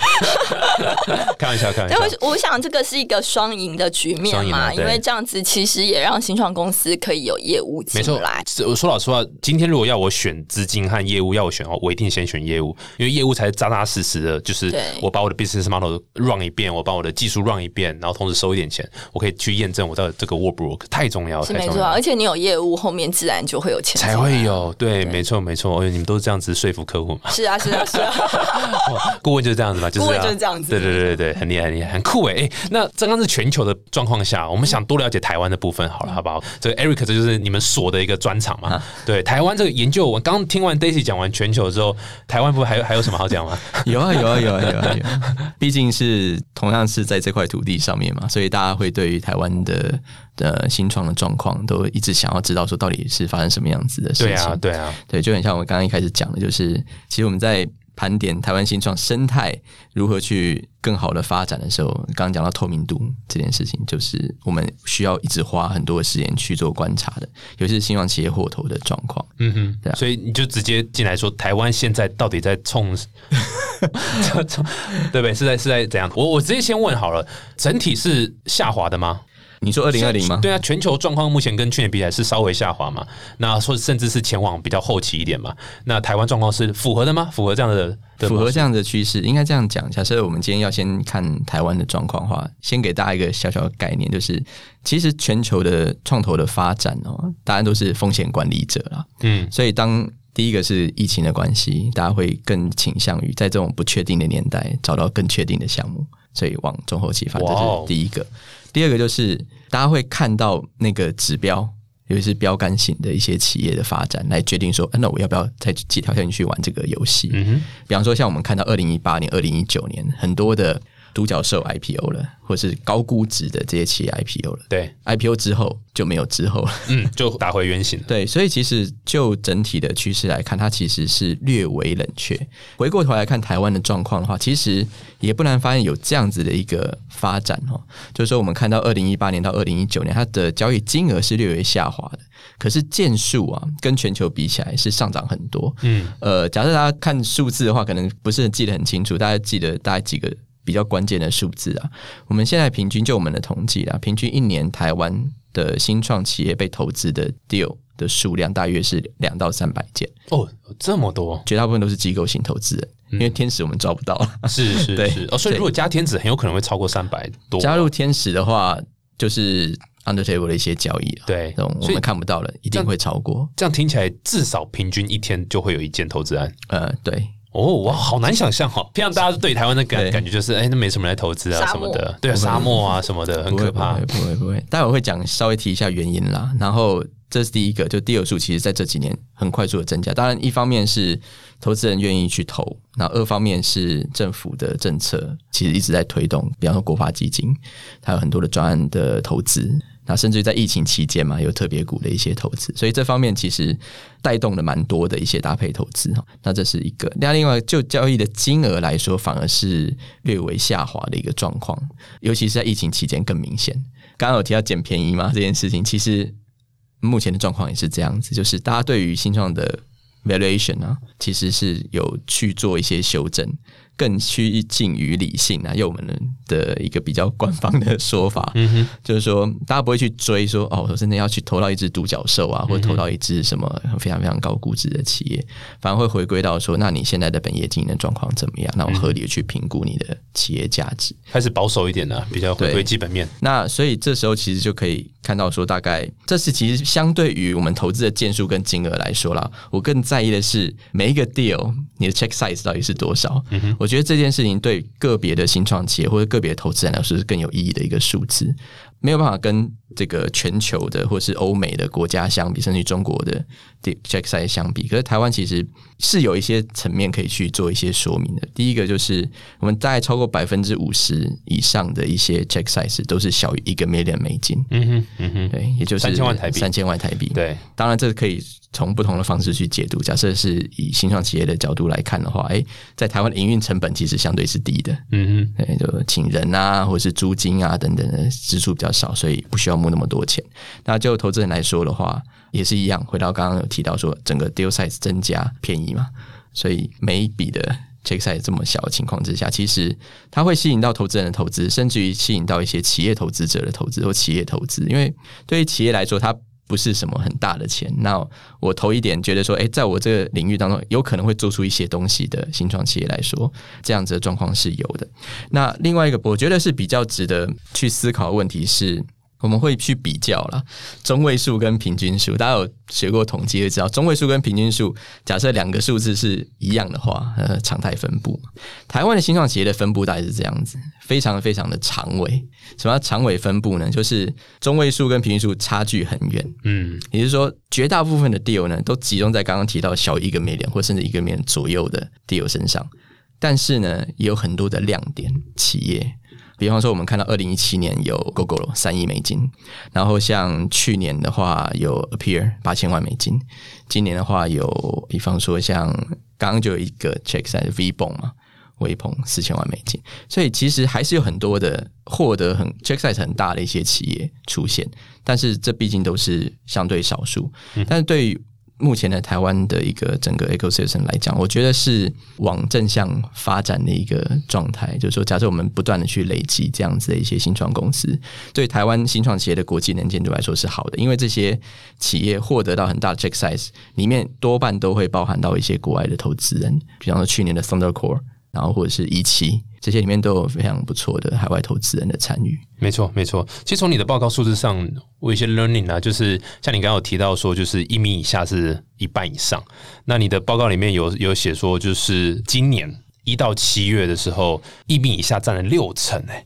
(laughs) 开玩笑，开玩但笑。我我想这个是一个双赢的局面嘛，因为这样子其实也让新创公司可以有业务进没错来。，我说老实话，今天如果要我选资金和业务，要我选哦，我一定先选业务，因为业务才是扎扎实实的，就是我把我的 business model run 一遍，我把我的技术 run 一遍，然后同时收一点钱，我可以去验证我的这个 work work，太重要了，是没错，而且你有业务，后面自然就会有钱才会。有，对，没错没错，你们都是这样子说服客户嘛。是啊，是啊，是啊。(laughs) 顾问就是这样子嘛，就是顾问就是这样子对对对对对，很厉害，很厉害，很酷哎哎。那刚刚是全球的状况下，我们想多了解台湾的部分好了，好不好？这个 Eric 这就是你们所的一个专场嘛。对，台湾这个研究，我刚听完 Daisy 讲完全球之后，台湾不还有还有什么好讲吗？(laughs) 有啊有啊有啊有啊有啊，毕竟是同样是在这块土地上面嘛，所以大家会对于台湾的的新创的状况都一直想要知道说到底是发生什么样子的事情。对啊，对啊，对，就很像我刚刚一开始讲的，就是其实我们在盘点台湾新创生态如何去更好的发展的时候，刚刚讲到透明度这件事情，就是我们需要一直花很多的时间去做观察的，尤其是新创企业获投的状况。嗯哼，对啊所以你就直接进来说，台湾现在到底在冲，冲 (laughs) 对不对？是在是在怎样？我我直接先问好了，整体是下滑的吗？你说二零二零吗？对啊，全球状况目前跟去年比起来是稍微下滑嘛，那说甚至是前往比较后期一点嘛。那台湾状况是符合的吗？符合这样的符合这样的趋势，应该这样讲。假设我们今天要先看台湾的状况的话，先给大家一个小小的概念，就是其实全球的创投的发展哦，大家都是风险管理者啦。嗯，所以当第一个是疫情的关系，大家会更倾向于在这种不确定的年代找到更确定的项目。所以往中后期发，这哇哦是第一个。第二个就是大家会看到那个指标，尤其是标杆型的一些企业的发展，来决定说，啊那我要不要再几条线去玩这个游戏？嗯哼，比方说，像我们看到二零一八年、二零一九年很多的独角兽 IPO 了，或是高估值的这些企业 IPO 了对，，IPO 之后就没有之后了。嗯，就打回原形了。对，所以其实就整体的趋势来看，它其实是略微冷却。回过头来看台湾的状况的话，其实也不难发现有这样子的一个发展哦，就是说我们看到二零一八年到二零一九年，它的交易金额是略微下滑的，可是件数啊，跟全球比起来是上涨很多。嗯，呃，假设大家看数字的话，可能不是很记得很清楚，大家记得大概几个比较关键的数字啊。我们现在平均就我们的统计啊，平均一年台湾的新创企业被投资的 deal 的数量大约是两到三百件，哦，这么多，绝大部分都是机构型投资人，因为天使我们抓不到。是是 (laughs) 是，哦，所以如果加天使，很有可能会超过三百多。加入天使的话，就是 under table 的一些交易啊，对这种我们看不到了，一定会超过。这样听起来，至少平均一天就会有一件投资案。呃，对，哦，哇，好难想象哦！平常大家对台湾的感对感觉就是，哎，那没什么人来投资啊什么的，对啊，沙漠啊什么的，很可怕不会。不会不会，待会会讲稍微提一下原因啦。然后这是第一个，就第二数，其实在这几年很快速的增加。当然，一方面是投资人愿意去投，那二方面是政府的政策其实一直在推动，比方说国发基金，它有很多的专案的投资。那甚至于在疫情期间嘛，有特别股的一些投资，所以这方面其实带动了蛮多的一些搭配投资哈。那这是一个。那另外就交易的金额来说，反而是略微下滑的一个状况，尤其是在疫情期间更明显。刚刚有提到捡便宜嘛这件事情，其实目前的状况也是这样子，就是大家对于新创的 valuation 啊，其实是有去做一些修正，更趋近于理性啊，用我们的一个比较官方的说法，就是说大家不会去追说哦，我真的要去投到一只独角兽啊，或者投到一只什么非常非常高估值的企业，反而会回归到说，那你现在的本业经营的状况怎么样？那我合理的去评估你的企业价值。开始保守一点了，比较回归基本面。那所以这时候其实就可以看到说，大概这是其实相对于我们投资的件数跟金额来说啦，我更在意的是每一个 deal 你的 check size 到底是多少。我觉得这件事情对个别的新创企业或者个别的投资人来说是更有意义的一个数字，没有办法跟这个全球的或是欧美的国家相比，甚至于中国的 check size 相比。可是台湾其实是有一些层面可以去做一些说明的。第一个就是我们大概超过百分之五十以上的一些 check size 都是小于一个 million 美金，嗯哼，嗯哼，对，也就是3000万台币三千万台币。对，当然这可以从不同的方式去解读。假设是以新创企业的角度来看的话，诶，在台湾的营运成本其实相对是低的，嗯哼，对，就请人啊，或者是租金啊等等的支出比较少，所以不需要募那么多钱。那就投资人来说的话，也是一样。回到刚刚有提到说，整个 deal size 增加便宜嘛，所以每一笔的 check size 这么小的情况之下，其实它会吸引到投资人的投资，甚至于吸引到一些企业投资者的投资或企业投资。因为对于企业来说，它不是什么很大的钱，那我投一点，觉得说，诶，在我这个领域当中，有可能会做出一些东西的新创企业来说，这样子的状况是有的。那另外一个，我觉得是比较值得去思考的问题是。我们会去比较啦，中位数跟平均数。大家有学过统计，就知道中位数跟平均数，假设两个数字是一样的话，呃，常态分布。台湾的新创企业的分布大概是这样子，非常非常的长尾。什么叫长尾分布呢？就是中位数跟平均数差距很远。嗯，也就是说，绝大部分的 deal 呢，都集中在刚刚提到小于一个 million 或甚至一个 million 左右的 deal 身上。但是呢，也有很多的亮点企业，比方说我们看到二零一七年有 Google 三亿美金，然后像去年的话有 Appear 八千万美金，今年的话有，比方说像刚刚就有一个 check size V 泵嘛。微鹏四千万美金，所以其实还是有很多的获得很 check size 很大的一些企业出现，但是这毕竟都是相对少数。但是对于目前的台湾的一个整个 ecosystem 来讲，我觉得是往正向发展的一个状态。就是说，假设我们不断的去累积这样子的一些新创公司，对台湾新创企业的国际能见度来说是好的，因为这些企业获得到很大的 check size，里面多半都会包含到一些国外的投资人，比方说去年的 Thunder Core。然后或者是一期，这些里面都有非常不错的海外投资人的参与。没错，没错。其实从你的报告数字上，我有一些 learning 啊，就是像你刚刚有提到说，就是一米以下是一半以上。那你的报告里面有有写说，就是今年一到七月的时候，一米以下占了六成哎。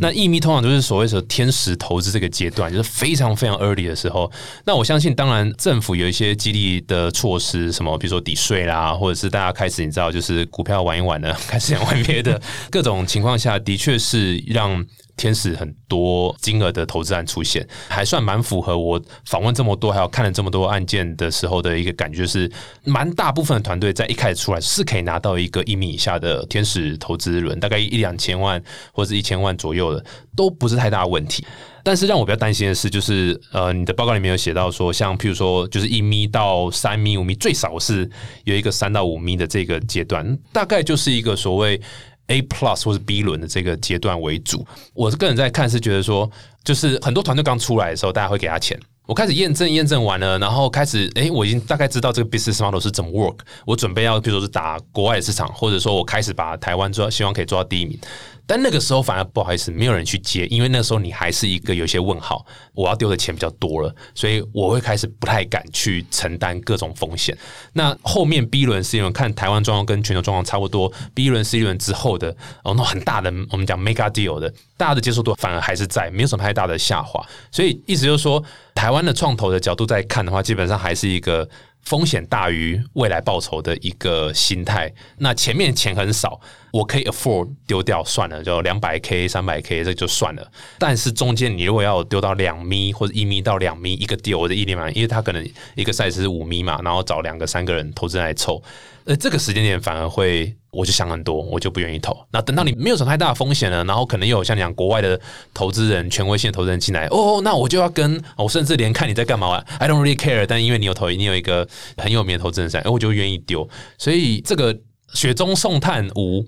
那一米通常都是所谓的天使投资这个阶段，就是非常非常 early 的时候。那我相信，当然政府有一些激励的措施，什么比如说抵税啦，或者是大家开始你知道，就是股票玩一玩呢，(laughs) 开始想玩别的，各种情况下的确是让。天使很多金额的投资案出现，还算蛮符合我访问这么多，还有看了这么多案件的时候的一个感觉，是蛮大部分的团队在一开始出来是可以拿到一个一米以下的天使投资轮，大概一两千万或者一千万左右的，都不是太大问题。但是让我比较担心的是，就是呃，你的报告里面有写到说，像譬如说，就是一米到三米、五米，最少是有一个三到五米的这个阶段，大概就是一个所谓。A plus 或是 B 轮的这个阶段为主，我是个人在看是觉得说，就是很多团队刚出来的时候，大家会给他钱。我开始验证，验证完了，然后开始，哎，我已经大概知道这个 business model 是怎么 work。我准备要，比如说是打国外的市场，或者说我开始把台湾做，希望可以做到第一名。但那个时候反而不好意思，没有人去接，因为那时候你还是一个有些问号，我要丢的钱比较多了，所以我会开始不太敢去承担各种风险。那后面 B 轮、C 轮看台湾状况跟全球状况差不多，B 轮、C 轮之后的哦，那很大的我们讲 mega deal 的，大家的接受度反而还是在，没有什么太大的下滑。所以意思就是说，台湾的创投的角度在看的话，基本上还是一个。风险大于未来报酬的一个心态，那前面钱很少，我可以 afford 丢掉算了，就两百 k、三百 k 这就算了。但是中间你如果要丢到两米或者一米到两米一个丢我的一点嘛，因为他可能一个赛事是五米嘛，然后找两个三个人投资来凑。呃，这个时间点反而会，我就想很多，我就不愿意投。那等到你没有什么太大的风险了，然后可能又有像讲国外的投资人、权威性的投资人进来，哦，那我就要跟，我甚至连看你在干嘛，I don't really care。但因为你有投，你有一个很有名的投资人在，哎，我就愿意丢。所以这个雪中送炭无，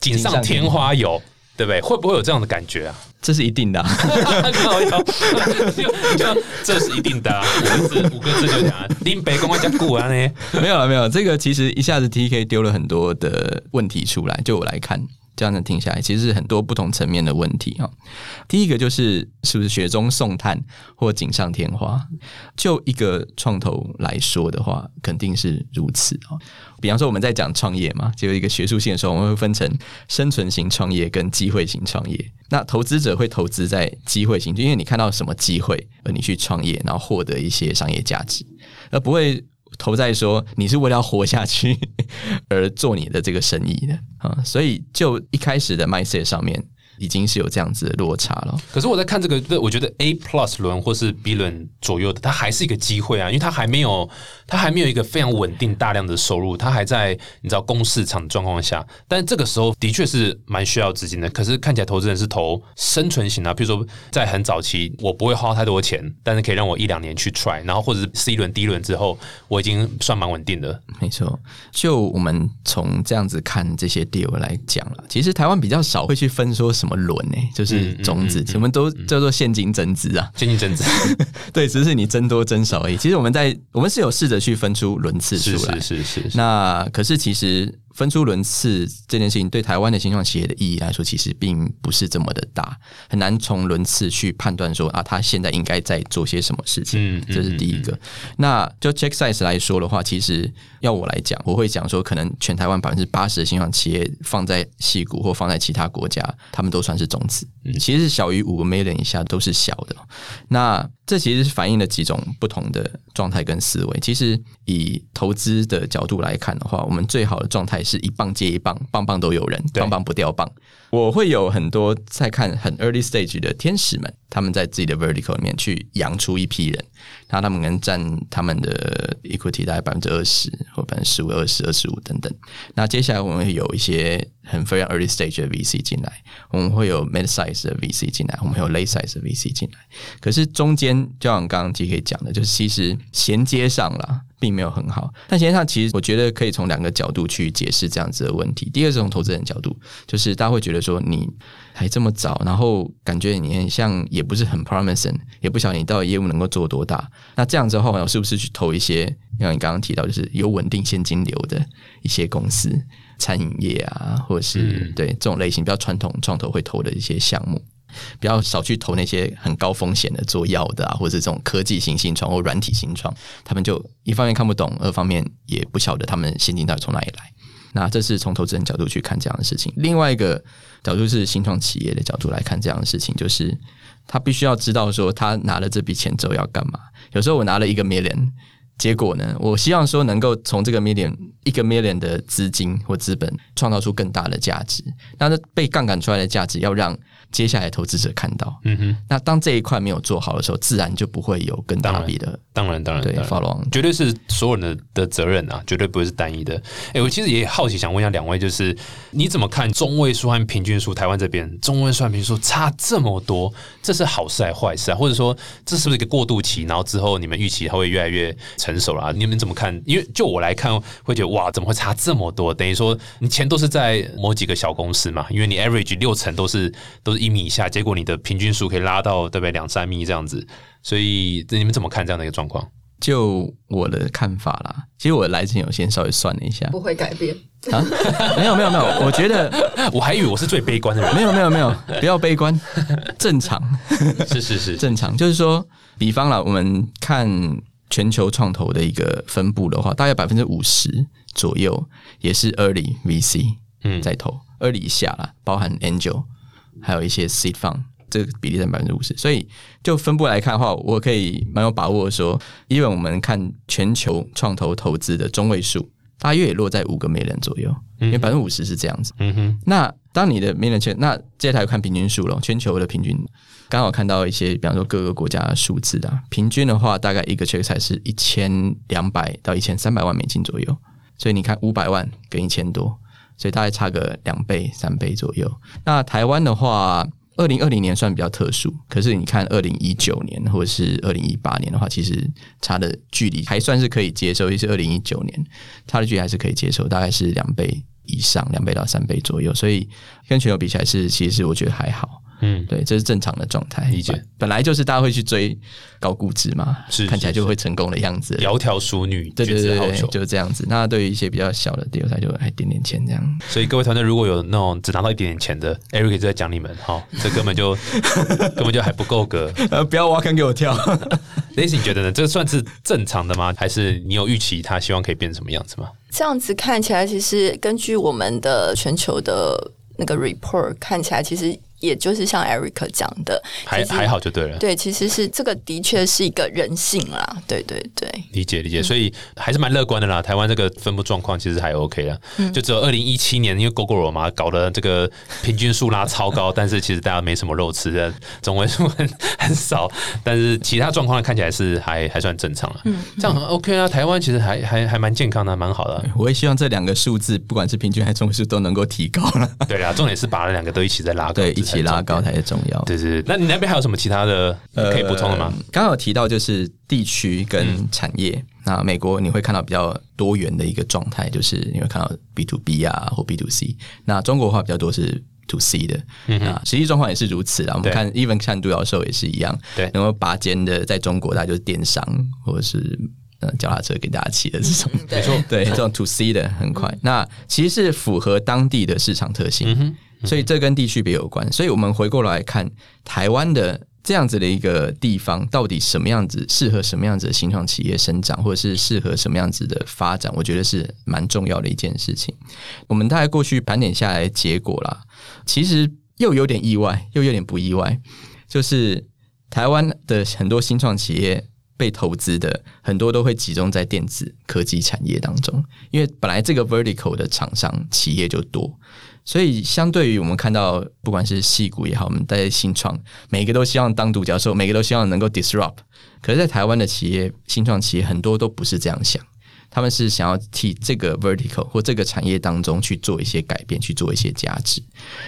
锦上添花有。对不对？会不会有这样的感觉啊？这是一定的，(laughs) 这是一定的。五个字，五个字就讲林北公安讲古啊呢？没有了，没有。这个其实一下子 T K 丢了很多的问题出来，就我来看。这样子听下来，其实是很多不同层面的问题哈。第一个就是是不是雪中送炭或锦上添花？就一个创投来说的话，肯定是如此啊。比方说我们在讲创业嘛，就一个学术性的时候，我们会分成生存型创业跟机会型创业。那投资者会投资在机会型，就因为你看到什么机会而你去创业，然后获得一些商业价值，而不会。投在说你是为了活下去 (laughs) 而做你的这个生意的啊，所以就一开始的 mindset 上面。已经是有这样子的落差了。可是我在看这个，我觉得 A plus 轮或是 B 轮左右的，它还是一个机会啊，因为它还没有，它还没有一个非常稳定大量的收入，它还在你知道公市场的状况下。但这个时候的确是蛮需要资金的。可是看起来投资人是投生存型啊，比如说在很早期，我不会花太多钱，但是可以让我一两年去 try，然后或者是 C 轮、D 轮之后，我已经算蛮稳定的。没错，就我们从这样子看这些 deal 来讲了，其实台湾比较少会去分说什么。什么轮呢？就是种子，我们都叫做现金增资啊，现金增资。(laughs) 对，只是你增多增少而已。其实我们在我们是有试着去分出轮次出来，是是是。那可是其实。分出轮次这件事情对台湾的新创企业的意义来说，其实并不是这么的大，很难从轮次去判断说啊，他现在应该在做些什么事情。这是第一个。那就 check size 来说的话，其实要我来讲，我会讲说，可能全台湾百分之八十的新创企业放在戏谷或放在其他国家，他们都算是种子，其实是小于五个 million 以下都是小的。那这其实是反映了几种不同的状态跟思维。其实以投资的角度来看的话，我们最好的状态是一棒接一棒，棒棒都有人，棒棒不掉棒。我会有很多在看很 early stage 的天使们，他们在自己的 vertical 里面去养出一批人，然后他们能占他们的 equity 大概百分之二十或百分之十五、二十、二十五等等。那接下来我们会有一些很非常 early stage 的 VC 进来，我们会有 mid size 的 VC 进来，我们有 late size 的 VC 进来。可是中间就像刚刚 T K 讲的，就是其实衔接上了。并没有很好，但实际上，其实我觉得可以从两个角度去解释这样子的问题。第二，是从投资人角度，就是大家会觉得说你还这么早，然后感觉你很像也不是很 promising，也不晓得你到底业务能够做多大。那这样之后，我是不是去投一些像你刚刚提到，就是有稳定现金流的一些公司，餐饮业啊，或者是对这种类型比较传统创投会投的一些项目？比较少去投那些很高风险的做药的啊，或者这种科技型新创或软体新创，他们就一方面看不懂，二方面也不晓得他们现金到底从哪里来。那这是从投资人角度去看这样的事情。另外一个角度是新创企业的角度来看这样的事情，就是他必须要知道说他拿了这笔钱之后要干嘛。有时候我拿了一个 million。结果呢？我希望说能够从这个 million 一个 million 的资金或资本创造出更大的价值。那这被杠杆出来的价值要让接下来投资者看到。嗯哼。那当这一块没有做好的时候，自然就不会有更大笔的。当然，当然，对，follow on 绝对是所有人的的责任啊，绝对不会是单一的。哎，我其实也好奇，想问一下两位，就是你怎么看中位数和平均数？台湾这边中位数和平均数差这么多，这是好事还是坏事啊？或者说这是不是一个过渡期？然后之后你们预期它会越来越？成熟了，你们怎么看？因为就我来看，会觉得哇，怎么会差这么多？等于说你钱都是在某几个小公司嘛，因为你 average 六成都是都是一米以下，结果你的平均数可以拉到对不对两三米这样子，所以你们怎么看这样的一个状况？就我的看法啦，其实我来之前有先稍微算了一下，不会改变啊？没有没有没有，我觉得 (laughs) 我还以为我是最悲观的人，没有没有没有，不要悲观，(laughs) 正常是是是正常，就是说，比方了，我们看。全球创投的一个分布的话，大概百分之五十左右也是 early VC 嗯在投，early 以下啦，包含 angel，还有一些 seed fund，这个比例在百分之五十。所以就分布来看的话，我可以蛮有把握说，因为我们看全球创投投资的中位数，大约也落在五个 million 左右，因为百分之五十是这样子。嗯哼，那当你的 million 圈，那接下来看平均数了，全球的平均。刚好看到一些，比方说各个国家的数字啊平均的话，大概一个 check 才是一千两百到一千三百万美金左右。所以你看五百万跟一千多，所以大概差个两倍三倍左右。那台湾的话，二零二零年算比较特殊，可是你看二零一九年或者是二零一八年的话，其实差的距离还算是可以接受。也是二零一九年差的距离还是可以接受，大概是两倍以上，两倍到三倍左右。所以跟全球比起来，是其实我觉得还好。嗯，对，这是正常的状态。理解，本来就是大家会去追高估值嘛，是看起来就会成功的样子。窈窕淑女，对对对，就是这样子。那对于一些比较小的第二台，就还点点钱这样。所以各位团队如果有那种只拿到一点点钱的，Eric 就在讲你们，哈，这根本就根本就还不够格。(laughs) 呃，不要挖坑给我跳。(laughs) Lacy，你觉得呢？这算是正常的吗？还是你有预期他希望可以变成什么样子吗？这样子看起来，其实根据我们的全球的那个 report 看起来，其实。也就是像 Eric 讲的，还还好就对了。对，其实是这个的确是一个人性啦。对对对，理解理解，所以还是蛮乐观的啦。台湾这个分布状况其实还 OK 了，就只有二零一七年因为 GoGo 嘛搞的这个平均数拉超高，(laughs) 但是其实大家没什么肉吃的，总位数很很少。但是其他状况看起来是还还算正常了。嗯，这样很 OK 啊。台湾其实还还还蛮健康的，蛮好的。我也希望这两个数字，不管是平均还是中位数，都能够提高了。对啊，重点是把两个都一起再拉高。一起拉高才是重要。对对，那你那边还有什么其他的可以补充的吗？刚刚有提到就是地区跟产业。那美国你会看到比较多元的一个状态，就是你会看到 B to B 啊或 B to C。那中国的话比较多是 to C 的。那实际状况也是如此啊。我们看 Even 看独角兽也是一样。对，然后拔尖的在中国，大家就是电商或者是呃脚踏车给大家骑的这种。没错，对这种 to C 的很快。那其实是符合当地的市场特性。所以这跟地区别有关，所以我们回过来看台湾的这样子的一个地方，到底什么样子适合什么样子的新创企业生长，或者是适合什么样子的发展，我觉得是蛮重要的一件事情。我们大概过去盘点下来结果啦，其实又有点意外，又有点不意外，就是台湾的很多新创企业被投资的很多都会集中在电子科技产业当中，因为本来这个 vertical 的厂商企业就多。所以，相对于我们看到，不管是戏骨也好，我们在新创，每个都希望当独角兽，每个都希望能够 disrupt。可是，在台湾的企业，新创企业很多都不是这样想，他们是想要替这个 vertical 或这个产业当中去做一些改变，去做一些价值。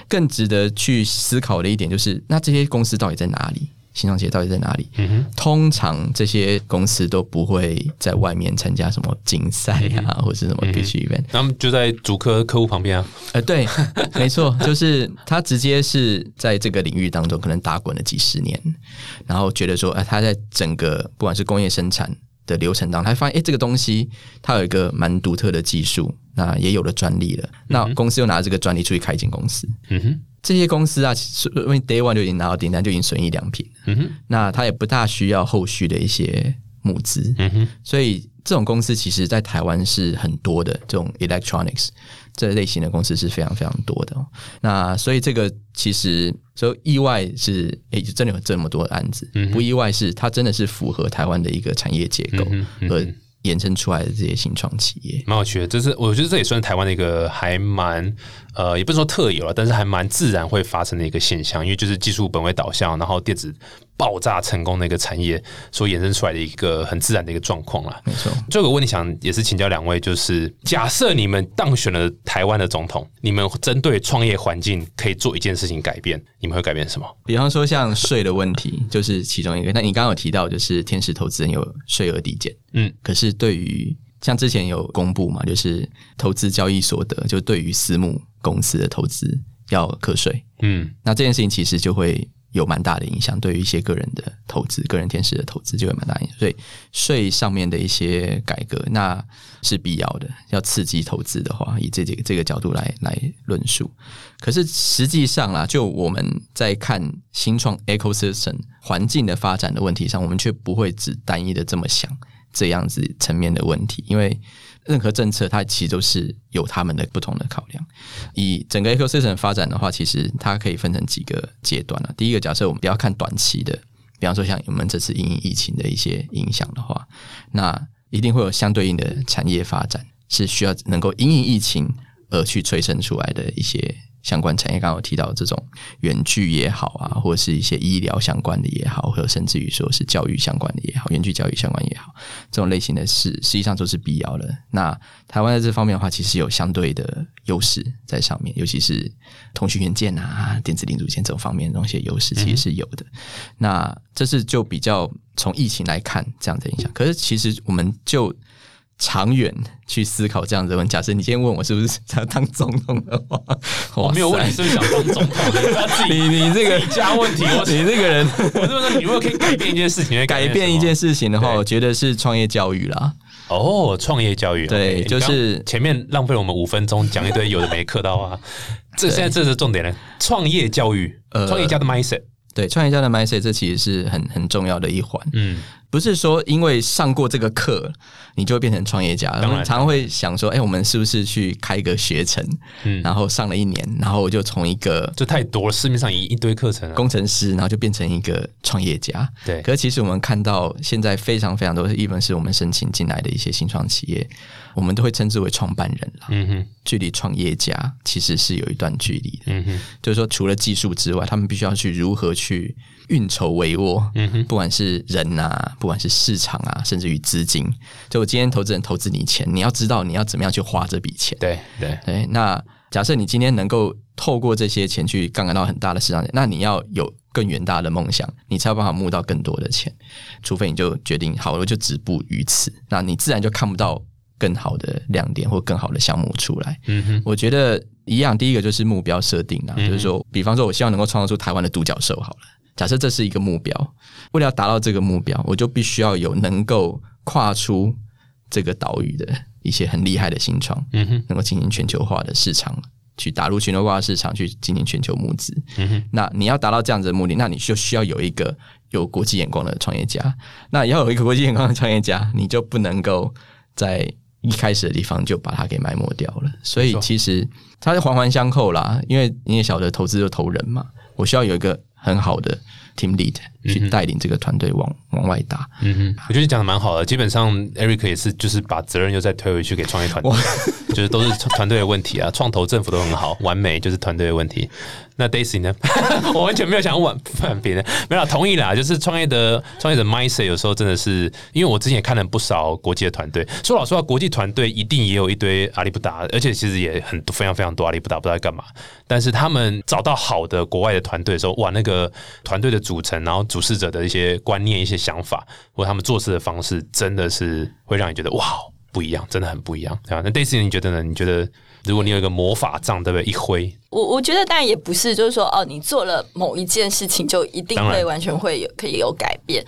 更值得去思考的一点就是，那这些公司到底在哪里？新创企业到底在哪里？通常这些公司都不会在外面参加什么竞赛啊，或者是什么 pitch event，他们就在主客客户旁边啊。呃，对，(laughs) 没错，就是他直接是在这个领域当中可能打滚了几十年，然后觉得说，哎，他在整个不管是工业生产的流程当中，他发现，哎，这个东西它有一个蛮独特的技术，那也有了专利了，那公司又拿这个专利出去开一间公司。嗯哼。这些公司啊，因为 Day One 就已经拿到订单，就已经损益良平。嗯哼，那他也不大需要后续的一些募资。嗯哼，所以这种公司其实在台湾是很多的，这种 electronics 这类型的公司是非常非常多的。那所以这个其实所以意外是诶，真的有这么多案子，不意外是它真的是符合台湾的一个产业结构和。衍生出来的这些新创企业，蛮有趣的。这是我觉得这也算台湾的一个还蛮呃，也不是说特有了，但是还蛮自然会发生的一个现象。因为就是技术本位导向，然后电子爆炸成功的一个产业所衍生出来的一个很自然的一个状况啦。没错。这个问题想也是请教两位，就是假设你们当选了台湾的总统，你们针对创业环境可以做一件事情改变，你们会改变什么？比方说像税的问题，就是其中一个。那你刚刚有提到，就是天使投资人有税额递减。嗯，可是对于像之前有公布嘛，就是投资交易所得，就对于私募公司的投资要课税。嗯，那这件事情其实就会有蛮大的影响，对于一些个人的投资、个人天使的投资就会蛮大影响。所以税上面的一些改革，那是必要的。要刺激投资的话，以这这个这个角度来来论述。可是实际上啦，就我们在看新创 ecosystem 环境的发展的问题上，我们却不会只单一的这么想。这样子层面的问题，因为任何政策它其实都是有他们的不同的考量。以整个 ecosystem 发展的话，其实它可以分成几个阶段了。第一个，假设我们不要看短期的，比方说像我们这次因疫情的一些影响的话，那一定会有相对应的产业发展，是需要能够因应疫情而去催生出来的一些。相关产业，刚刚有提到这种远距也好啊，或者是一些医疗相关的也好，或者甚至于说是教育相关的也好，远距教育相关也好，这种类型的事实际上都是必要的。那台湾在这方面的话，其实有相对的优势在上面，尤其是通讯元件啊、电子零组件这种方面的东西优势其实是有的。那这是就比较从疫情来看这样的影响，可是其实我们就。长远去思考这样子问，假设你今天问我是不是想当总统的话，我没有问你是不是想当总统，你你这个加问题，你这个人，我是说你如果可以改变一件事情，改变一件事情的话，我觉得是创业教育啦。哦，创业教育，对，就是前面浪费了我们五分钟讲一堆有的没课到啊，(laughs) 这现在这是重点了，创业教育，创业家的 mindset，对，创业家的 mindset，这其实是很很重要的一环，嗯。不是说因为上过这个课，你就会变成创业家。我们常常会想说，哎，我们是不是去开一个学程，嗯，然后上了一年，然后我就从一个就太多了，市面上一一堆课程，工程师，然后就变成一个创业家。对，可是其实我们看到现在非常非常多，一本是我们申请进来的一些新创企业，我们都会称之为创办人了。嗯哼，距离创业家其实是有一段距离的。嗯哼，就是说除了技术之外，他们必须要去如何去。运筹帷幄，嗯哼，不管是人啊，不管是市场啊，甚至于资金，就我今天投资人投资你钱，你要知道你要怎么样去花这笔钱。对对对。那假设你今天能够透过这些钱去杠杆到很大的市场，那你要有更远大的梦想，你才有办法募到更多的钱。除非你就决定好了就止步于此，那你自然就看不到更好的亮点或更好的项目出来。嗯哼，我觉得一样，第一个就是目标设定啊，就是说，比方说，我希望能够创造出台湾的独角兽，好了。假设这是一个目标，为了要达到这个目标，我就必须要有能够跨出这个岛屿的一些很厉害的新创，嗯哼，能够进行全球化的市场，去打入全球化市场，去进行全球募资。嗯哼，那你要达到这样子的目的，那你就需要有一个有国际眼光的创业家。那要有一个国际眼光的创业家，你就不能够在一开始的地方就把它给埋没掉了。所以其实它是环环相扣啦，因为你也晓得，投资就投人嘛，我需要有一个。很好的 team lead 去带领这个团队往往外打。嗯哼，我觉得讲的蛮好的。基本上，Eric 也是就是把责任又再推回去给创业团队，(laughs) 就是都是团队的问题啊。创投政府都很好，完美就是团队的问题。那 Daisy 呢？(laughs) 我完全没有想要反别人，没有同意啦。就是创业的创业者 mindset 有时候真的是，因为我之前也看了不少国际的团队。说老实话，国际团队一定也有一堆阿里不达，而且其实也很非常非常多阿里不达不知道在干嘛。但是他们找到好的国外的团队的时候，哇，那个团队的组成，然后主事者的一些观念、一些想法，或他们做事的方式，真的是会让你觉得哇，不一样，真的很不一样，对吧？那 dac 你觉得呢？你觉得如果你有一个魔法杖，对不对？一挥。我我觉得当然也不是，就是说哦，你做了某一件事情就一定会完全会有可以有改变，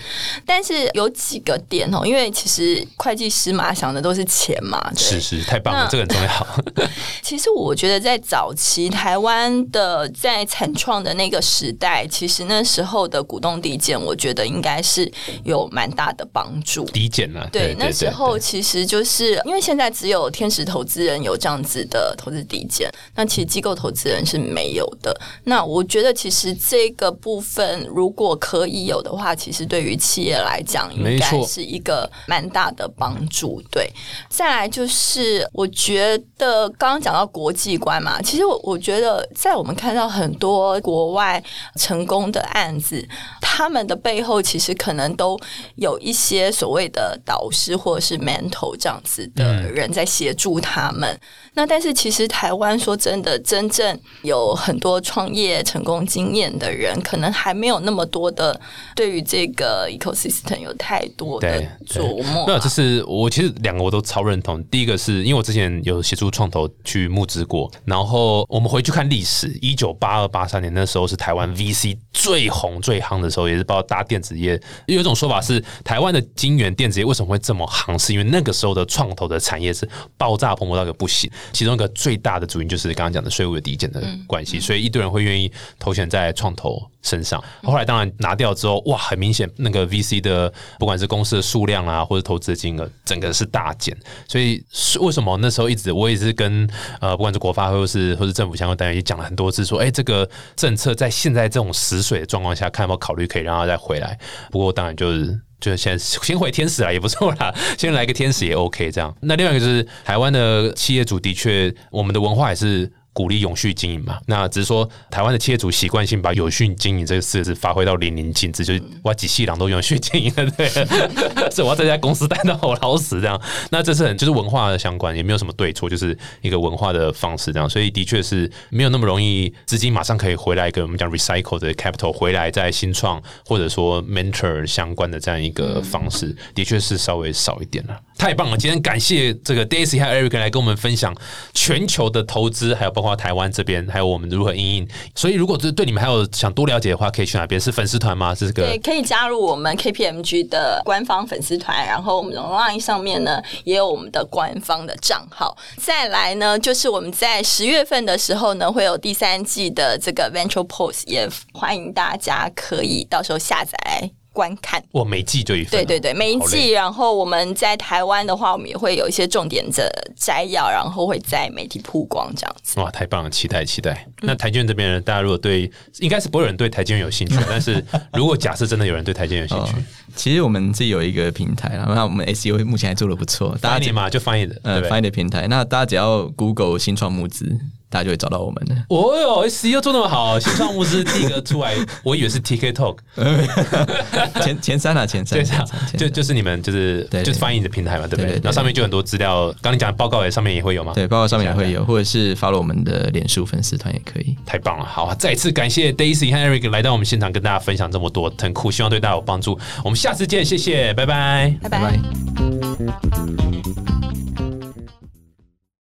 但是有几个点哦，因为其实会计师嘛想的都是钱嘛，是是，太棒了，这个很重要。(laughs) 其实我觉得在早期台湾的在产创的那个时代，其实那时候的股东抵减，我觉得应该是有蛮大的帮助。抵减了，对，那时候其实就是因为现在只有天使投资人有这样子的投资抵减，那其实机构投资人是没有的。那我觉得其实这个部分如果可以有的话，其实对于企业来讲，应该是一个蛮大的帮助。对，再来就是我觉得刚刚讲到国际观嘛，其实我我觉得在我们看到很多国外成功的案子，他们的背后其实可能都有一些所谓的导师或者是 mentor 这样子的人在协助他们。那但是其实台湾说真的，真正有很多创业成功经验的人，可能还没有那么多的对于这个 ecosystem 有太多的琢磨啊。没有，这是我其实两个我都超认同。第一个是因为我之前有协助创投去募资过，然后我们回去看历史，一九八二八三年那时候是台湾 VC 最红最夯的时候，也是包括搭电子业。有一种说法是，台湾的晶圆电子业为什么会这么夯，是因为那个时候的创投的产业是爆炸蓬勃到一个不行。其中一个最大的主因就是刚刚讲的税务的抵减的关系，所以一堆人会愿意投钱在创投身上。后来当然拿掉之后，哇，很明显那个 VC 的不管是公司的数量啊，或者投资的金额，整个是大减。所以是为什么那时候一直我也是跟呃不管是国发或是或是政府相关单位也讲了很多次，说哎、这个政策在现在这种死水的状况下，看有没有考虑可以让它再回来。不过当然就是。就是现在先回天使啊，也不错啦，先来个天使也 OK 这样。那另外一个就是台湾的企业主的确，我们的文化也是。鼓励永续经营嘛，那只是说台湾的企业主习惯性把永续经营这个四个字发挥到淋漓尽致，就是哇几细郎都永续经营了，对，(laughs) 所以我要在家公司待到我老死这样。那这是很就是文化的相关，也没有什么对错，就是一个文化的方式这样，所以的确是没有那么容易资金马上可以回来，跟我们讲 recycle 的 capital 回来在新创或者说 mentor 相关的这样一个方式，的确是稍微少一点了。太棒了！今天感谢这个 Daisy 和 Eric 来跟我们分享全球的投资，还有包括台湾这边，还有我们如何应应。所以，如果是对你们还有想多了解的话，可以去哪边？是粉丝团吗？是这个对，可以加入我们 KPMG 的官方粉丝团，然后我们的 LINE 上面呢也有我们的官方的账号。再来呢，就是我们在十月份的时候呢，会有第三季的这个 Venture Post，也欢迎大家可以到时候下载观看。我，每季就一对对对，每一季，然后我们在台湾的话，我们也会有一些重点的摘要，然后会在媒体曝光这样子。哇，太棒了！期待期待。嗯那台积电这边呢？大家如果对，应该是不会有人对台积电有兴趣，(laughs) 但是如果假设真的有人对台积电有兴趣 (laughs) 哦，其实我们自己有一个平台啦，那我们 SEO 目前还做的不错，大家只大家嘛就翻译呃？翻译的平台，那大家只要 Google 新创募资，大家就会找到我们的。哦哟，SEO 做那么好，新创物资第一个出来，(laughs) 我以为是 TK Talk，(laughs) 前前三啊，前三，对，这样前三就就是你们就是就是翻译的平台嘛，对不对然后上面就很多资料，刚你讲的报告也上面也会有吗？对，报告上面也会有，或者是 follow 我们的脸书粉丝团也可以。太棒了！好，再次感谢 Daisy 和 Eric 来到我们现场跟大家分享这么多，很酷，希望对大家有帮助。我们下次见，谢谢，拜拜。拜拜拜拜。